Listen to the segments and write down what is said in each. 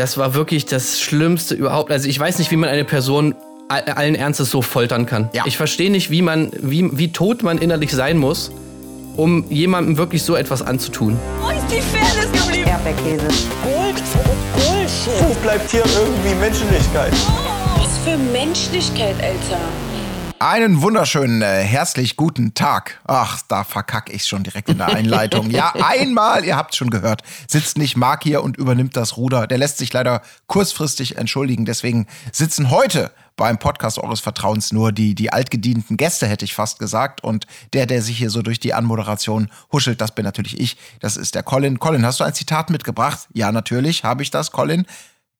Das war wirklich das Schlimmste überhaupt. Also ich weiß nicht, wie man eine Person allen Ernstes so foltern kann. Ja. Ich verstehe nicht, wie man, wie, wie tot man innerlich sein muss, um jemandem wirklich so etwas anzutun. Wo ist die Fairness geblieben? Erdbeerkäse. Gold, Bullshit. Wo bleibt hier irgendwie Menschlichkeit? Was für Menschlichkeit, Alter. Einen wunderschönen, äh, herzlich guten Tag. Ach, da verkack ich schon direkt in der Einleitung. ja, einmal, ihr habt schon gehört, sitzt nicht Mark hier und übernimmt das Ruder. Der lässt sich leider kurzfristig entschuldigen. Deswegen sitzen heute beim Podcast eures Vertrauens nur die, die altgedienten Gäste, hätte ich fast gesagt. Und der, der sich hier so durch die Anmoderation huschelt, das bin natürlich ich. Das ist der Colin. Colin, hast du ein Zitat mitgebracht? Ja, natürlich habe ich das, Colin.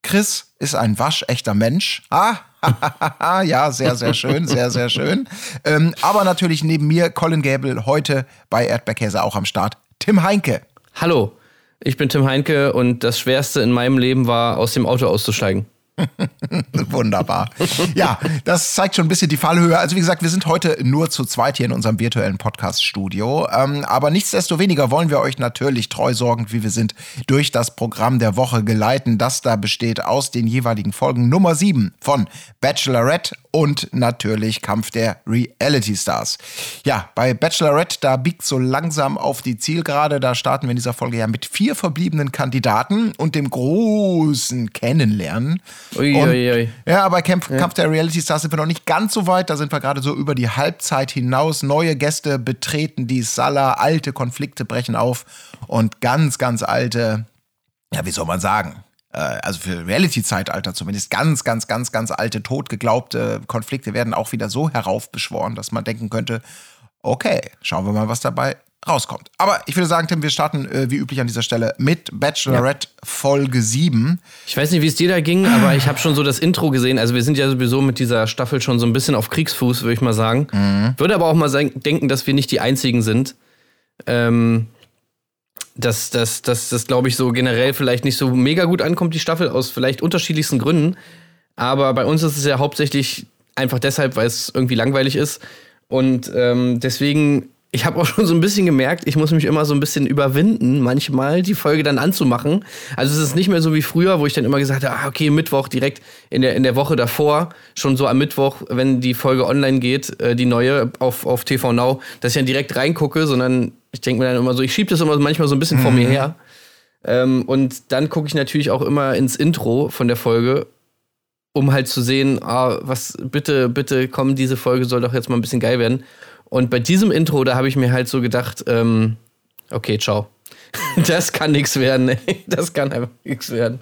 Chris ist ein waschechter Mensch. Ah, ja, sehr, sehr schön, sehr, sehr schön. Ähm, aber natürlich neben mir Colin Gable heute bei Erdbeerkäse auch am Start. Tim Heinke. Hallo, ich bin Tim Heinke und das Schwerste in meinem Leben war, aus dem Auto auszusteigen. Wunderbar. Ja, das zeigt schon ein bisschen die Fallhöhe. Also wie gesagt, wir sind heute nur zu zweit hier in unserem virtuellen Podcast-Studio. Ähm, aber nichtsdestoweniger wollen wir euch natürlich treu sorgend, wie wir sind, durch das Programm der Woche geleiten, das da besteht aus den jeweiligen Folgen Nummer 7 von Bachelorette und natürlich Kampf der Reality Stars. Ja, bei Bachelorette, da biegt so langsam auf die Zielgerade. Da starten wir in dieser Folge ja mit vier verbliebenen Kandidaten und dem großen Kennenlernen. Ui, und, ui, ui. Ja, bei Kampf, ja. Kampf der Reality Stars sind wir noch nicht ganz so weit. Da sind wir gerade so über die Halbzeit hinaus. Neue Gäste betreten die Sala, alte Konflikte brechen auf und ganz, ganz alte, ja, wie soll man sagen? Äh, also für Reality-Zeitalter zumindest, ganz, ganz, ganz, ganz alte, totgeglaubte Konflikte werden auch wieder so heraufbeschworen, dass man denken könnte, okay, schauen wir mal, was dabei rauskommt. Aber ich würde sagen, Tim, wir starten äh, wie üblich an dieser Stelle mit Bachelorette ja. Folge 7. Ich weiß nicht, wie es dir da ging, aber ich habe schon so das Intro gesehen. Also wir sind ja sowieso mit dieser Staffel schon so ein bisschen auf Kriegsfuß, würde ich mal sagen. Mhm. Würde aber auch mal denken, dass wir nicht die Einzigen sind. Ähm, dass das, das, das glaube ich, so generell vielleicht nicht so mega gut ankommt, die Staffel, aus vielleicht unterschiedlichsten Gründen. Aber bei uns ist es ja hauptsächlich einfach deshalb, weil es irgendwie langweilig ist. Und ähm, deswegen, ich habe auch schon so ein bisschen gemerkt, ich muss mich immer so ein bisschen überwinden, manchmal die Folge dann anzumachen. Also es ist nicht mehr so wie früher, wo ich dann immer gesagt habe, ah, okay, Mittwoch direkt in der, in der Woche davor, schon so am Mittwoch, wenn die Folge online geht, äh, die neue auf, auf TV Now, dass ich dann direkt reingucke, sondern ich denke mir dann immer so, ich schiebe das immer manchmal so ein bisschen mhm. vor mir mhm. her. Ähm, und dann gucke ich natürlich auch immer ins Intro von der Folge, um halt zu sehen, ah, was, bitte, bitte, komm, diese Folge soll doch jetzt mal ein bisschen geil werden. Und bei diesem Intro, da habe ich mir halt so gedacht, ähm, okay, ciao. das kann nichts werden, ey. Das kann einfach nichts werden.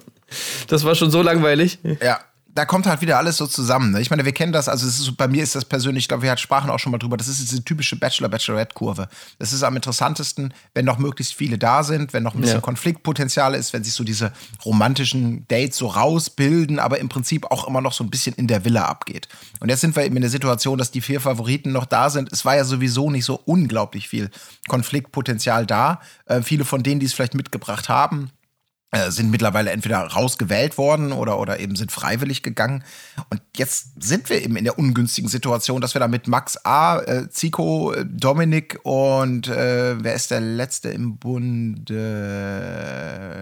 Das war schon so langweilig. Ja, da kommt halt wieder alles so zusammen. Ne? Ich meine, wir kennen das, also ist, bei mir ist das persönlich, ich glaube, wir sprachen auch schon mal drüber, das ist diese typische Bachelor-Bachelorette-Kurve. Das ist am interessantesten, wenn noch möglichst viele da sind, wenn noch ein bisschen ja. Konfliktpotenzial ist, wenn sich so diese romantischen Dates so rausbilden, aber im Prinzip auch immer noch so ein bisschen in der Villa abgeht. Und jetzt sind wir eben in der Situation, dass die vier Favoriten noch da sind. Es war ja sowieso nicht so unglaublich viel Konfliktpotenzial da. Äh, viele von denen, die es vielleicht mitgebracht haben, sind mittlerweile entweder rausgewählt worden oder, oder eben sind freiwillig gegangen. Und jetzt sind wir eben in der ungünstigen Situation, dass wir da mit Max A., äh, Zico, äh, Dominik und äh, wer ist der Letzte im Bunde?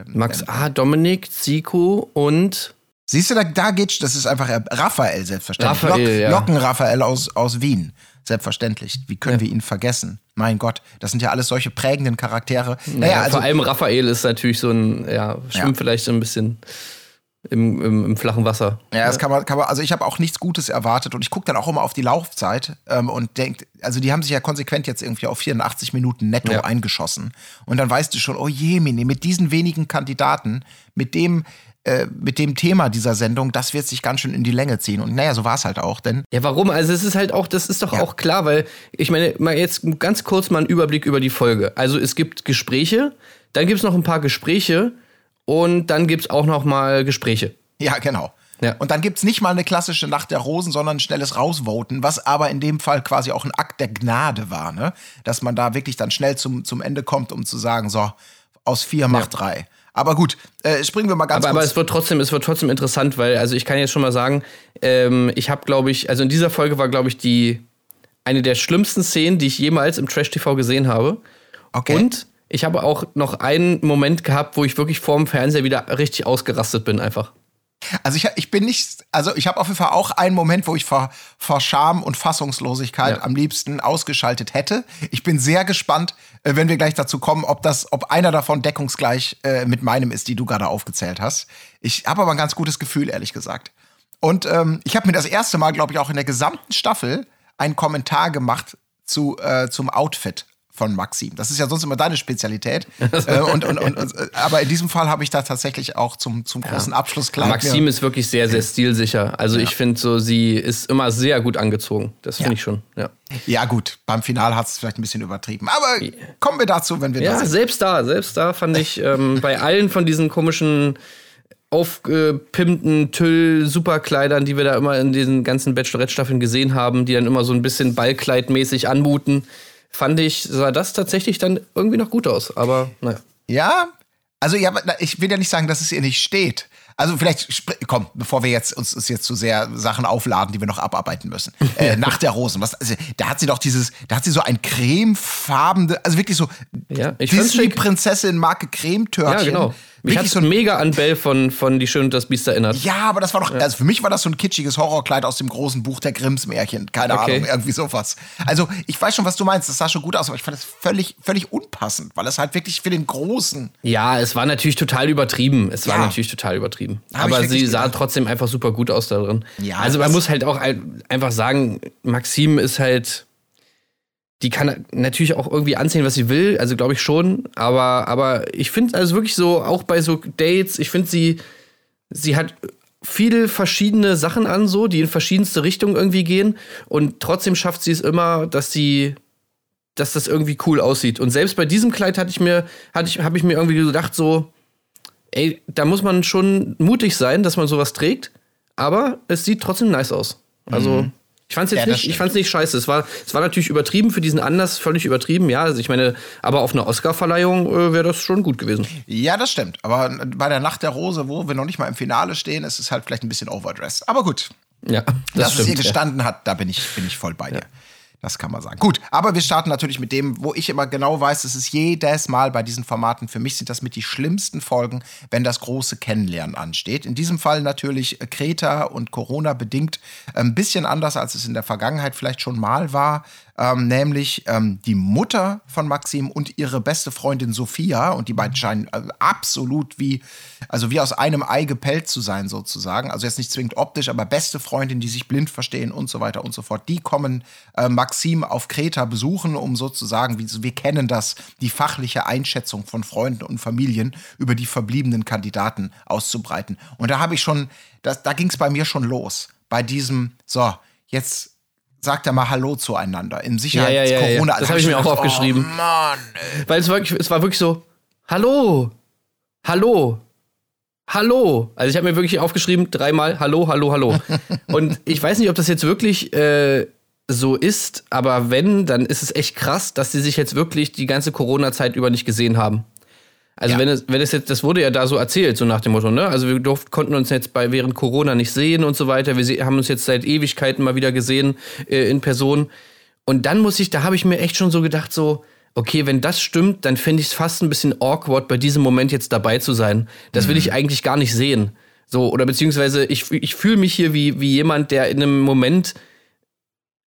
Max A., Dominik, Zico und Siehst du, da, da geht, das ist einfach Raphael selbstverständlich. Raphael, Lock, ja. Locken Raphael aus, aus Wien. Selbstverständlich. Wie können ja. wir ihn vergessen? Mein Gott, das sind ja alles solche prägenden Charaktere. Naja, ja, also, vor allem Raphael ist natürlich so ein, ja, schwimmt vielleicht so ein bisschen im, im, im, flachen Wasser. Ja, das kann man, kann man also ich habe auch nichts Gutes erwartet und ich gucke dann auch immer auf die Laufzeit ähm, und denke, also die haben sich ja konsequent jetzt irgendwie auf 84 Minuten netto ja. eingeschossen. Und dann weißt du schon, oh je, Mini, mit diesen wenigen Kandidaten, mit dem, äh, mit dem Thema dieser Sendung, das wird sich ganz schön in die Länge ziehen. Und naja, so war es halt auch, denn. Ja, warum? Also es ist halt auch, das ist doch ja. auch klar, weil ich meine, mal jetzt ganz kurz mal einen Überblick über die Folge. Also es gibt Gespräche, dann gibt es noch ein paar Gespräche und dann gibt es auch noch mal Gespräche. Ja, genau. Ja. Und dann gibt es nicht mal eine klassische Nacht der Rosen, sondern ein schnelles Rausvoten, was aber in dem Fall quasi auch ein Akt der Gnade war, ne? Dass man da wirklich dann schnell zum, zum Ende kommt, um zu sagen, so, aus vier macht ja. drei. Aber gut, äh, springen wir mal ganz aber, kurz. Aber es wird trotzdem, es wird trotzdem interessant, weil, also ich kann jetzt schon mal sagen, ähm, ich habe, glaube ich, also in dieser Folge war, glaube ich, die eine der schlimmsten Szenen, die ich jemals im Trash TV gesehen habe. Okay. Und ich habe auch noch einen Moment gehabt, wo ich wirklich vorm Fernseher wieder richtig ausgerastet bin, einfach. Also ich, ich bin nicht, also ich habe auf jeden Fall auch einen Moment, wo ich vor, vor Scham und Fassungslosigkeit Ja. am liebsten ausgeschaltet hätte. Ich bin sehr gespannt, äh, wenn wir gleich dazu kommen, ob das, ob einer davon deckungsgleich äh, mit meinem ist, die du gerade aufgezählt hast. Ich habe aber ein ganz gutes Gefühl, ehrlich gesagt. Und ähm, ich habe mir das erste Mal, glaube ich, auch in der gesamten Staffel einen Kommentar gemacht zu, äh, zum Outfit von Maxim. Das ist ja sonst immer deine Spezialität. äh, und, und, und, äh, aber in diesem Fall habe ich da tatsächlich auch zum, zum großen Abschluss klar. Maxim ist wirklich sehr, sehr stilsicher. Also ich finde so, sie ist immer sehr gut angezogen. Das finde Ja. ich schon, ja. Ja, gut, beim Finale hat es vielleicht ein bisschen übertrieben. Aber kommen wir dazu, wenn wir da Ja, sind. selbst da, selbst da fand ich ähm, bei allen von diesen komischen aufgepimpten Tüll-Superkleidern, die wir da immer in diesen ganzen Bachelorette-Staffeln gesehen haben, die dann immer so ein bisschen Ballkleidmäßig anmuten, fand ich, sah das tatsächlich dann irgendwie noch gut aus. Aber naja. Ja, also ja, ich will ja nicht sagen, dass es ihr nicht steht. Also vielleicht, komm, bevor wir jetzt uns, uns jetzt zu sehr Sachen aufladen, die wir noch abarbeiten müssen. Äh, nach der Rosen, was, also, da hat sie doch dieses, da hat sie so ein cremefarbene, also wirklich so Ja, ich fand's schick. Disney-Prinzessin Marke Cremetörtchen. Ja, genau. Mich hat so ein mega an Belle von, von Die Schön und das Biest erinnert. Ja, aber das war doch, also für mich war das so ein kitschiges Horrorkleid aus dem großen Buch der Grimms Märchen. Keine Okay. Ahnung, irgendwie sowas. Also ich weiß schon, was du meinst. Das sah schon gut aus, aber ich fand es völlig, völlig unpassend, weil es halt wirklich für den Großen. Ja, es war natürlich total übertrieben. Es war Ja. natürlich total übertrieben. Hab Aber sie sah gedacht. trotzdem einfach super gut aus da drin. Ja, also man das- muss halt auch ein- einfach sagen, Maxim ist halt, die kann natürlich auch irgendwie anziehen, was sie will. Also glaube ich schon. Aber, aber ich finde also wirklich so, auch bei so Dates, ich finde sie, sie hat viele verschiedene Sachen an, so, die in verschiedenste Richtungen irgendwie gehen. Und trotzdem schafft sie es immer, dass sie dass das irgendwie cool aussieht. Und selbst bei diesem Kleid hatte ich mir, hatte ich, habe ich mir irgendwie gedacht, so, ey, da muss man schon mutig sein, dass man sowas trägt, aber es sieht trotzdem nice aus. Also, ich fand's jetzt. Ja, nicht, ich fand's nicht scheiße. Es war, es war natürlich übertrieben für diesen Anlass, völlig übertrieben, ja. Also ich meine, aber auf einer Oscar-Verleihung äh, wäre das schon gut gewesen. Ja, das stimmt. Aber bei der Nacht der Rose, wo wir noch nicht mal im Finale stehen, ist es halt vielleicht ein bisschen overdressed. Aber gut, Ja, das dass es ihr stimmt. ja. gestanden hat, da bin ich, bin ich voll bei dir. Das kann man sagen. Gut, aber wir starten natürlich mit dem, wo ich immer genau weiß, es ist jedes Mal bei diesen Formaten, für mich sind das mit die schlimmsten Folgen, wenn das große Kennenlernen ansteht. In diesem Fall natürlich Kreta und Corona bedingt ein bisschen anders, als es in der Vergangenheit vielleicht schon mal war. Ähm, nämlich ähm, die Mutter von Maxim und ihre beste Freundin Sophia. Und die beiden scheinen äh, absolut wie, also wie aus einem Ei gepellt zu sein, sozusagen. Also jetzt nicht zwingend optisch, aber beste Freundin, die sich blind verstehen und so weiter und so fort. Die kommen äh, Maxim auf Kreta besuchen, um sozusagen, wie, wir kennen das, die fachliche Einschätzung von Freunden und Familien über die verbliebenen Kandidaten auszubreiten. Und da habe ich schon, das, da ging es bei mir schon los. Bei diesem, so, jetzt sagt er mal Hallo zueinander. Im Sicherheits Ja, ja, ja. Das Da hab ich mir auch gedacht, aufgeschrieben. Oh Mann. Weil es, wirklich, es war wirklich so, hallo, hallo, hallo. Also ich habe mir wirklich aufgeschrieben, dreimal, hallo, hallo, hallo. Und ich weiß nicht, ob das jetzt wirklich äh, so ist, aber wenn, dann ist es echt krass, dass sie sich jetzt wirklich die ganze Corona-Zeit über nicht gesehen haben. Also Ja. wenn es, wenn es jetzt, das wurde ja da so erzählt, so nach dem Motto, ne? Also wir durften, konnten uns jetzt bei während Corona nicht sehen und so weiter. Wir se- haben uns jetzt seit Ewigkeiten mal wieder gesehen äh, in Person. Und dann muss ich, da habe ich mir echt schon so gedacht, so, okay, wenn das stimmt, dann finde ich es fast ein bisschen awkward, bei diesem Moment jetzt dabei zu sein. Das will ich eigentlich gar nicht sehen. So, oder beziehungsweise ich, ich fühle mich hier wie, wie jemand, der in einem Moment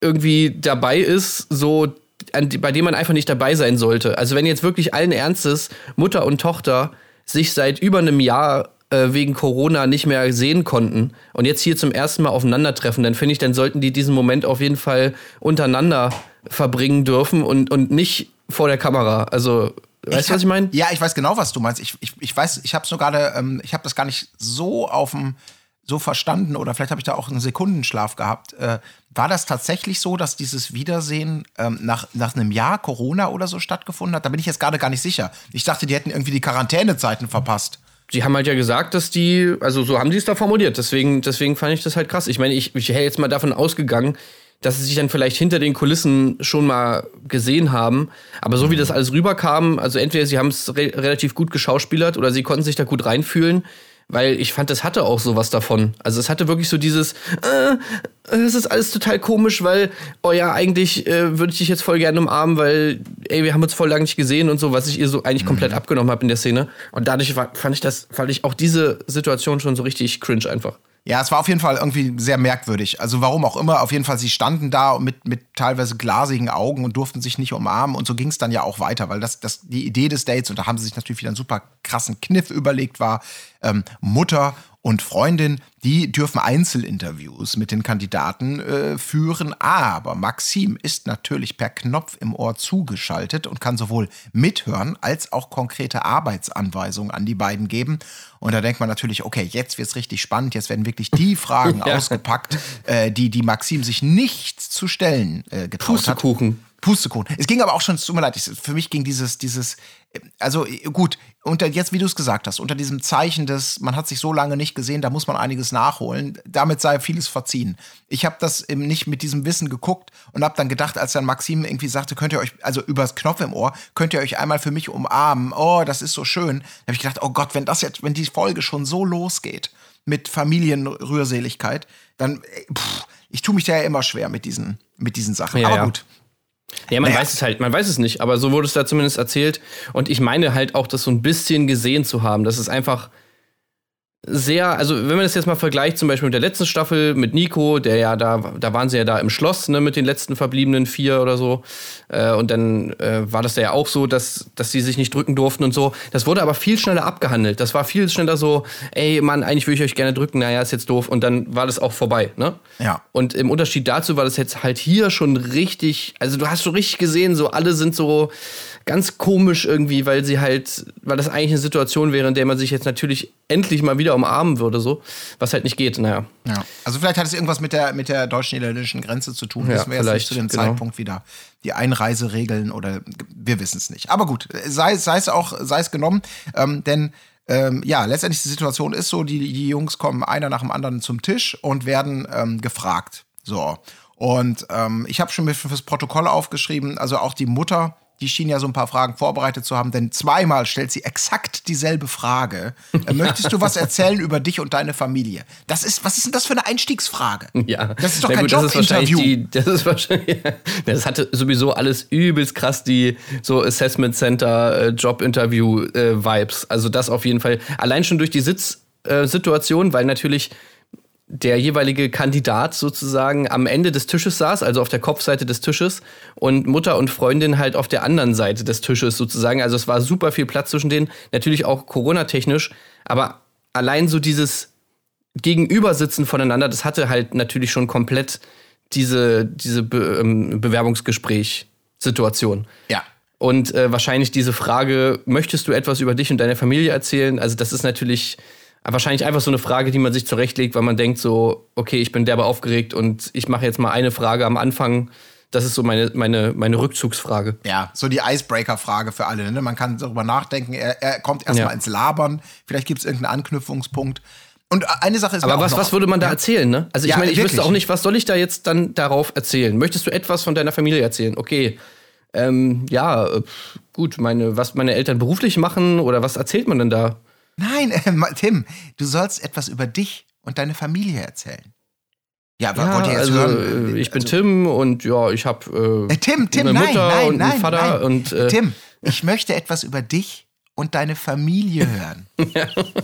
irgendwie dabei ist, so die- bei dem man einfach nicht dabei sein sollte. Also wenn jetzt wirklich allen Ernstes Mutter und Tochter sich seit über einem Jahr äh, wegen Corona nicht mehr sehen konnten und jetzt hier zum ersten Mal aufeinandertreffen, dann finde ich, dann sollten die diesen Moment auf jeden Fall untereinander verbringen dürfen und, und nicht vor der Kamera. Also, weißt du, was ich meine? Ja, ich weiß genau, was du meinst. Ich, ich, ich weiß, ich habe so gerade, ähm, ich habe das gar nicht so auf dem so verstanden oder vielleicht habe ich da auch einen Sekundenschlaf gehabt. Äh, war das tatsächlich so, dass dieses Wiedersehen ähm, nach, nach einem Jahr Corona oder so stattgefunden hat? Da bin ich jetzt gerade gar nicht sicher. Ich dachte, die hätten irgendwie die Quarantänezeiten verpasst. Sie haben halt ja gesagt, dass die, also so haben sie es da formuliert. Deswegen, deswegen fand ich das halt krass. Ich meine, ich, ich hätte jetzt mal davon ausgegangen, dass sie sich dann vielleicht hinter den Kulissen schon mal gesehen haben. Aber so wie das alles rüberkam, also entweder sie haben es re relativ gut geschauspielert oder sie konnten sich da gut reinfühlen. Weil ich fand, das hatte auch sowas davon. Also es hatte wirklich so dieses, äh, es ist alles total komisch, weil, oh ja, eigentlich äh, würde ich dich jetzt voll gerne umarmen, weil, ey, wir haben uns voll lange nicht gesehen und so, was ich ihr so eigentlich komplett Mhm. abgenommen habe in der Szene. Und dadurch war, fand ich das, fand ich auch diese Situation schon so richtig cringe einfach. Ja, es war auf jeden Fall irgendwie sehr merkwürdig. Also warum auch immer, auf jeden Fall, sie standen da mit, mit teilweise glasigen Augen und durften sich nicht umarmen und so ging es dann ja auch weiter, weil das, das die Idee des Dates, und da haben sie sich natürlich wieder einen super krassen Kniff überlegt, war, ähm, Mutter und Freundin, die dürfen Einzelinterviews mit den Kandidaten äh, führen, aber Maxim ist natürlich per Knopf im Ohr zugeschaltet und kann sowohl mithören als auch konkrete Arbeitsanweisungen an die beiden geben. Und da denkt man natürlich, okay, jetzt wird's richtig spannend, jetzt werden wirklich die Fragen Ja. ausgepackt, äh, die, die Maxim sich nicht zu stellen äh, getraut hat. Pustekuchen. Es ging aber auch schon, es tut mir leid, ich- für mich ging dieses, dieses, also gut, unter jetzt, wie du es gesagt hast, unter diesem Zeichen des, man hat sich so lange nicht gesehen, da muss man einiges nachholen, damit sei vieles verziehen. Ich habe das eben nicht mit diesem Wissen geguckt und habe dann gedacht, als dann Maxim irgendwie sagte, könnt ihr euch, also übers Knopf im Ohr, könnt ihr euch einmal für mich umarmen, oh, das ist so schön, da habe ich gedacht, oh Gott, wenn das jetzt, wenn die Folge schon so losgeht mit Familienrührseligkeit, dann, pff, ich tue mich da ja immer schwer mit diesen, mit diesen Sachen. Ja, aber ja. gut. Ja, man Naja. weiß es halt, man weiß es nicht, aber so wurde es da zumindest erzählt. Und ich meine halt auch, das so ein bisschen gesehen zu haben. Das ist einfach sehr, also wenn man das jetzt mal vergleicht, zum Beispiel mit der letzten Staffel mit Nico, der ja da, da waren sie ja da im Schloss, ne, mit den letzten verbliebenen vier oder so. Äh, und dann äh, war das da ja auch so, dass, dass sie sich nicht drücken durften und so. Das wurde aber viel schneller abgehandelt. Das war viel schneller so, ey Mann, eigentlich würde ich euch gerne drücken, naja, ist jetzt doof. Und dann war das auch vorbei, ne? Ja. Und im Unterschied dazu war das jetzt halt hier schon richtig, also du hast so richtig gesehen, so alle sind so ganz komisch irgendwie, weil sie halt, weil das eigentlich eine Situation wäre, in der man sich jetzt natürlich endlich mal wieder umarmen würde, so, was halt nicht geht, naja. Ja. Also vielleicht hat es irgendwas mit der, mit der deutsch-niederländischen Grenze zu tun. Ja, wissen wir jetzt nicht zu dem genau. Zeitpunkt wieder. Die Einreiseregeln oder wir wissen es nicht. Aber gut, sei, sei es auch, sei es genommen. Ähm, denn ähm, ja, letztendlich die Situation ist so, die, die Jungs kommen einer nach dem anderen zum Tisch und werden ähm, gefragt. So. Und ähm, ich habe schon mir fürs Protokoll aufgeschrieben, also auch die Mutter, die schien ja so ein paar Fragen vorbereitet zu haben, denn zweimal stellt sie exakt dieselbe Frage. Äh, Möchtest du was erzählen über dich und deine Familie? Das ist, was ist denn das für eine Einstiegsfrage? Ja, Das ist doch Na kein Jobinterview. das ist wahrscheinlich, das hatte sowieso alles übelst krass die so Assessment Center äh, Jobinterview äh, Vibes. Also das auf jeden Fall. Allein schon durch die Sitzsituation, äh, Situation, weil natürlich der jeweilige Kandidat sozusagen am Ende des Tisches saß, also auf der Kopfseite des Tisches und Mutter und Freundin halt auf der anderen Seite des Tisches sozusagen. Also es war super viel Platz zwischen denen, natürlich auch Corona-technisch, aber allein so dieses Gegenübersitzen voneinander, das hatte halt natürlich schon komplett diese, diese Be ähm, Bewerbungsgespräch-Situation. Ja. Und äh, wahrscheinlich diese Frage, möchtest du etwas über dich und deine Familie erzählen? Also das ist natürlich wahrscheinlich einfach so eine Frage, die man sich zurechtlegt, weil man denkt so, okay, ich bin derbe aufgeregt und ich mache jetzt mal eine Frage am Anfang. Das ist so meine, meine, meine Rückzugsfrage. Ja, so die Icebreaker-Frage für alle. Ne? Man kann darüber nachdenken. Er, er kommt erstmal Ja. ins Labern. Vielleicht gibt es irgendeinen Anknüpfungspunkt. Und eine Sache ist Aber was, noch- was würde man da erzählen, ne? Also ich Ja, meine, ich wirklich. wüsste auch nicht, was soll ich da jetzt dann darauf erzählen? Möchtest du etwas von deiner Familie erzählen? Okay. Ähm, ja, äh, gut, meine, was meine Eltern beruflich machen oder was erzählt man denn da? Nein, äh, Tim, du sollst etwas über dich und deine Familie erzählen. Ja, aber wollt ihr jetzt also, hören? äh, ich bin Also- Tim und ja, ich habe äh, Äh, Tim, Tim, eine nein, Mutter nein, und nein, einen Vater nein. und äh, Tim, ich möchte etwas über dich und deine Familie hören.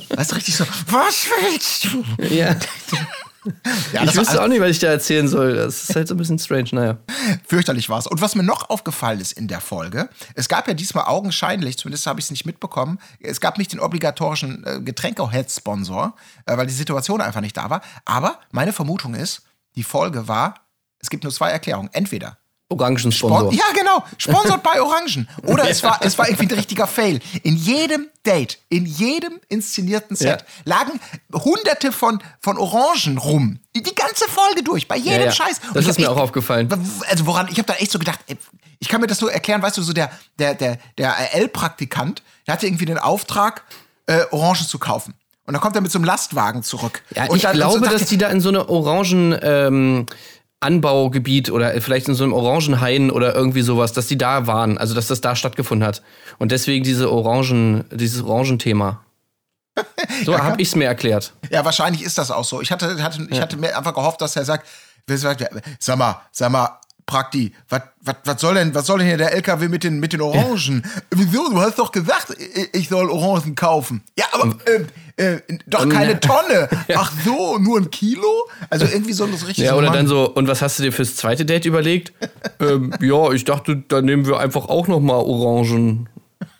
Weißt du, richtig so, was willst du? ja. Ja, ich wüsste auch nicht, was ich da erzählen soll. Das ist halt so ein bisschen strange, naja. Fürchterlich war es. Und was mir noch aufgefallen ist in der Folge, es gab ja diesmal augenscheinlich, zumindest habe ich es nicht mitbekommen, es gab nicht den obligatorischen äh, Getränke-Head-Sponsor, äh, weil die Situation einfach nicht da war. Aber meine Vermutung ist, die Folge war, es gibt nur zwei Erklärungen. Entweder Orangensponsor. Spon ja, genau. Sponsort bei Orangen. Oder es war, es war irgendwie ein richtiger Fail. In jedem Date, in jedem inszenierten Set Ja. lagen hunderte von, von Orangen rum. Die ganze Folge durch, bei jedem Ja, ja. Scheiß. Und Das ist mir echt- auch aufgefallen. Also woran, ich habe da echt so gedacht, ey, ich kann mir das nur erklären, weißt du, so der, der, der, der RL-Praktikant, der hatte irgendwie den Auftrag, äh, Orangen zu kaufen. Und dann kommt er mit so einem Lastwagen zurück. Ja, und ich dann, glaube, so dass die da in so eine Orangen ähm, Anbaugebiet oder vielleicht in so einem Orangenhain oder irgendwie sowas, dass die da waren, also dass das da stattgefunden hat und deswegen diese Orangen, dieses Orangenthema. So habe ich es mir erklärt. Ja, wahrscheinlich ist das auch so. Ich hatte, hatte, ich hatte mir einfach gehofft, dass er sagt, sag mal, sag mal, Prakti, was soll denn, was soll denn hier der LKW mit den, mit den Orangen? Ja. Wieso? Du hast doch gesagt, ich soll Orangen kaufen. Ja, aber äh, äh, doch und, keine Tonne. Ja. Ach so, nur ein Kilo? Also irgendwie so das richtig. Ja, oder dann so, und was hast du dir fürs zweite Date überlegt? ähm, ja, ich dachte, dann nehmen wir einfach auch noch mal Orangen.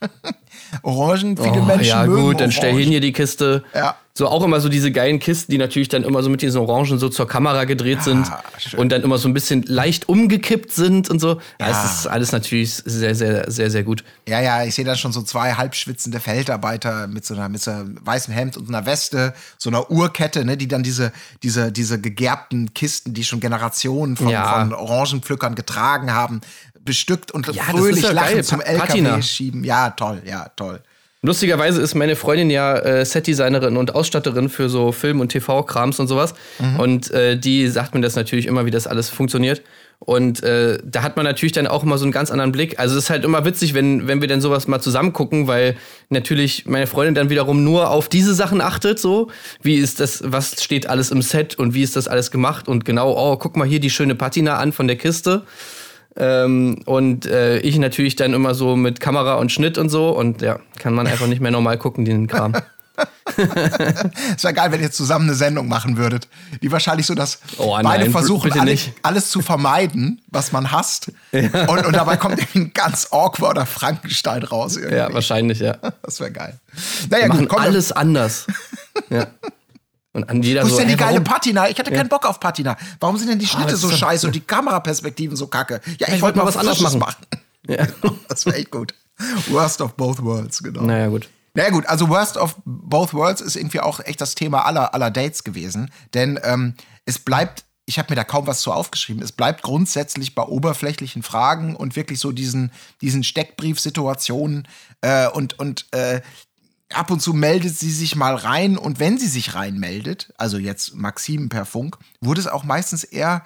Orangen, viele oh, Menschen Ja, mögen gut, dann stell hin hier die Kiste. Ja. So auch immer so diese geilen Kisten, die natürlich dann immer so mit diesen Orangen so zur Kamera gedreht sind schön. und dann immer so ein bisschen leicht umgekippt sind und so. Ja, ja. es ist alles natürlich sehr, sehr, sehr, sehr gut. Ja, ja, ich sehe da schon so zwei halbschwitzende Feldarbeiter mit so einer, mit so einem weißen Hemd und einer Weste, so einer Uhrkette, ne, die dann diese, diese, diese gegerbten Kisten, die schon Generationen von, ja. von Orangenpflückern getragen haben, bestückt und ja, fröhlich ja lachend zum LKW Patina. schieben. Ja, toll, ja, toll. Lustigerweise ist meine Freundin ja äh, Setdesignerin und Ausstatterin für so Film- und TV-Krams und sowas. Mhm. Und äh, die sagt mir das natürlich immer, wie das alles funktioniert. Und äh, da hat man natürlich dann auch immer so einen ganz anderen Blick. Also es ist halt immer witzig, wenn, wenn wir dann sowas mal zusammen gucken, weil natürlich meine Freundin dann wiederum nur auf diese Sachen achtet, so. Wie ist das, was steht alles im Set und wie ist das alles gemacht? Und genau, oh, guck mal hier die schöne Patina an von der Kiste. Ähm, und äh, ich natürlich dann immer so mit Kamera und Schnitt und so. Und ja, kann man einfach nicht mehr normal gucken, den Kram. es wäre geil, wenn ihr zusammen eine Sendung machen würdet, die wahrscheinlich so, dass oh, nein, beide versuchen, alle, alles zu vermeiden, was man hasst. Ja. Und, und, dabei kommt ein ganz awkwarder Frankenstein raus. Irgendwie. Ja, wahrscheinlich, ja. Das wäre geil. Naja, Wir gut, machen alles anders. ja. Und an jeder Wo ist so, denn die geile Patina? Ich hatte keinen Bock auf Patina. Warum sind denn die Schnitte oh, so scheiße und die Kameraperspektiven so kacke? Ja, ich, ich wollte mal was anderes machen. machen. Ja. das wäre echt gut. Worst of both worlds, genau. Naja, gut. Naja gut, also Worst of Both Worlds ist irgendwie auch echt das Thema aller, aller Dates gewesen. Denn ähm, es bleibt, ich habe mir da kaum was zu aufgeschrieben, es bleibt grundsätzlich bei oberflächlichen Fragen und wirklich so diesen, diesen Steckbriefsituationen äh, und, und äh, ab und zu meldet sie sich mal rein und wenn sie sich reinmeldet, also jetzt Maxim per Funk, wurde es auch meistens eher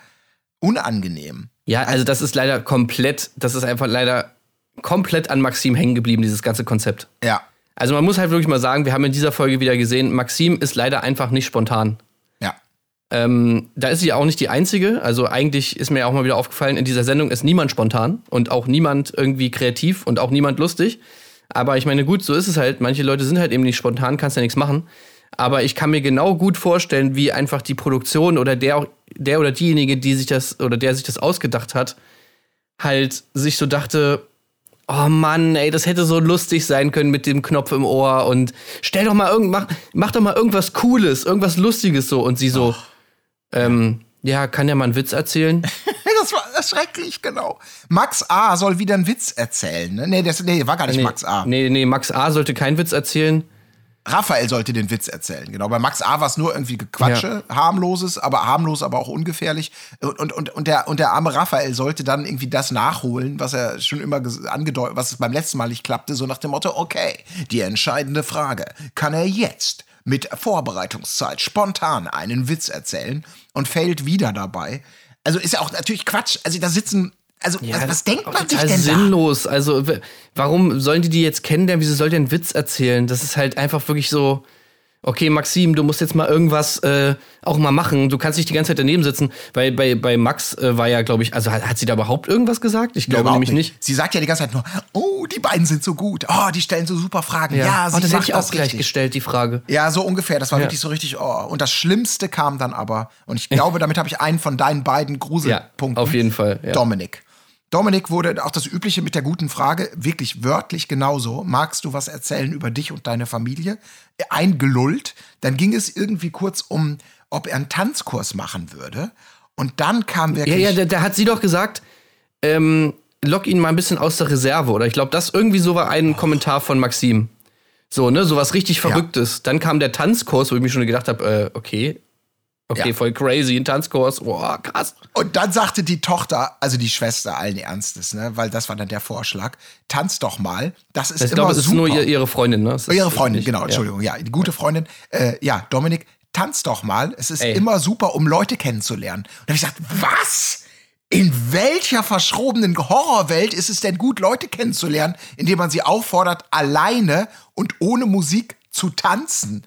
unangenehm. Ja, also das ist leider komplett, das ist einfach leider komplett an Maxim hängen geblieben, dieses ganze Konzept. Ja. Also man muss halt wirklich mal sagen, wir haben in dieser Folge wieder gesehen, Maxim ist leider einfach nicht spontan. Ja. Ähm, da ist sie auch nicht die Einzige. Also eigentlich ist mir auch mal wieder aufgefallen, in dieser Sendung ist niemand spontan und auch niemand irgendwie kreativ und auch niemand lustig. Aber ich meine, gut, so ist es halt. Manche Leute sind halt eben nicht spontan, kannst ja nichts machen. Aber ich kann mir genau gut vorstellen, wie einfach die Produktion oder der, der oder diejenige, die sich das oder der sich das ausgedacht hat, halt sich so dachte, oh Mann, ey, das hätte so lustig sein können mit dem Knopf im Ohr und stell doch mal irgend, mach, mach doch mal irgendwas Cooles, irgendwas Lustiges so und sie so, ähm, ja, kann ja mal einen Witz erzählen. das war schrecklich, genau. Max A. soll wieder einen Witz erzählen. Ne? Nee, das nee, war gar nicht nee, Max A. Nee, nee, Max A. sollte keinen Witz erzählen. Raphael sollte den Witz erzählen, genau. Bei Max A war es nur irgendwie Gequatsche, ja. harmloses, aber harmlos, aber auch ungefährlich. Und, und, und, der, und der arme Raphael sollte dann irgendwie das nachholen, was er schon immer angedeutet, was beim letzten Mal nicht klappte, so nach dem Motto, okay, die entscheidende Frage, kann er jetzt mit Vorbereitungszeit spontan einen Witz erzählen und fällt wieder dabei. Also ist ja auch natürlich Quatsch. Also da sitzen also, ja, was, was denkt man sich denn sinnlos. Da? Also, warum sollen die die jetzt kennenlernen? Wieso soll der einen Witz erzählen? Das ist halt einfach wirklich so. Okay, Maxim, du musst jetzt mal irgendwas äh, auch mal machen. Du kannst nicht die ganze Zeit daneben sitzen, weil bei, bei Max äh, war ja, glaube ich, also hat, hat, sie da überhaupt irgendwas gesagt? Ich glaube ja, nämlich nicht. nicht. Sie sagt ja die ganze Zeit nur, oh, die beiden sind so gut. Oh, die stellen so super Fragen. Ja, ja sie oh, das hätte ich auch gleich gestellt, die Frage. Ja, so ungefähr. Das war ja. wirklich so richtig, oh. Und das Schlimmste kam dann aber, und ich glaube, damit habe ich einen von deinen beiden Gruselpunkten. Ja, auf jeden Fall. Dominik. Dominik wurde auch das Übliche mit der guten Frage, wirklich wörtlich genauso. Magst du was erzählen über dich und deine Familie? Eingelullt. Dann ging es irgendwie kurz um, ob er einen Tanzkurs machen würde. Und dann kam wirklich. Ja, ja, da, da hat sie doch gesagt, ähm, lock ihn mal ein bisschen aus der Reserve. Oder ich glaube, das irgendwie so war ein oh. Kommentar von Maxim. So, ne, so was richtig Verrücktes. Ja. Dann kam der Tanzkurs, wo ich mir schon gedacht habe, äh, okay, Okay, ja. voll crazy, ein Tanzkurs, boah, krass. Und dann sagte die Tochter, also die Schwester allen Ernstes, ne, weil das war dann der Vorschlag, tanz doch mal. Das ist ich immer glaube, es ist nur ihre Freundin, ne? Das ihre Freundin, nicht, genau, Entschuldigung, ja, ja die gute Freundin. Äh, ja, Dominik, tanz doch mal. Es ist Ey. immer super, um Leute kennenzulernen. Und da habe ich gesagt, was? In welcher verschrobenen Horrorwelt ist es denn gut, Leute kennenzulernen, indem man sie auffordert, alleine und ohne Musik zu tanzen.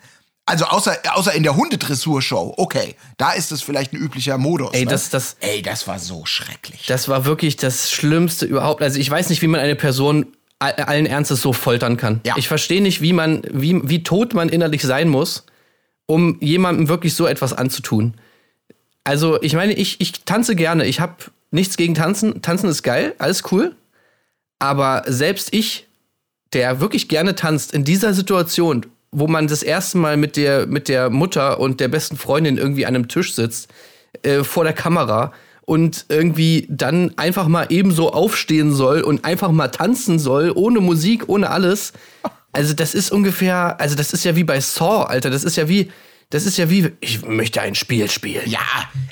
Also außer, außer in der Hundedressurshow, okay, da ist es vielleicht ein üblicher Modus. Ey, ne? das, das, Ey, das war so schrecklich. das war wirklich das Schlimmste überhaupt. Also ich weiß nicht, wie man eine Person all- allen Ernstes so foltern kann. Ja. Ich verstehe nicht, wie man, wie, wie tot man innerlich sein muss, um jemandem wirklich so etwas anzutun. Also ich meine, ich, ich tanze gerne. Ich habe nichts gegen Tanzen. Tanzen ist geil, alles cool. Aber selbst ich, der wirklich gerne tanzt, in dieser Situation, wo man das erste Mal mit der, mit der Mutter und der besten Freundin irgendwie an einem Tisch sitzt, äh, vor der Kamera und irgendwie dann einfach mal ebenso aufstehen soll und einfach mal tanzen soll, ohne Musik, ohne alles. Also das ist ungefähr, also das ist ja wie bei Saw, Alter. Das ist ja wie, das ist ja wie, ich möchte ein Spiel spielen. Ja,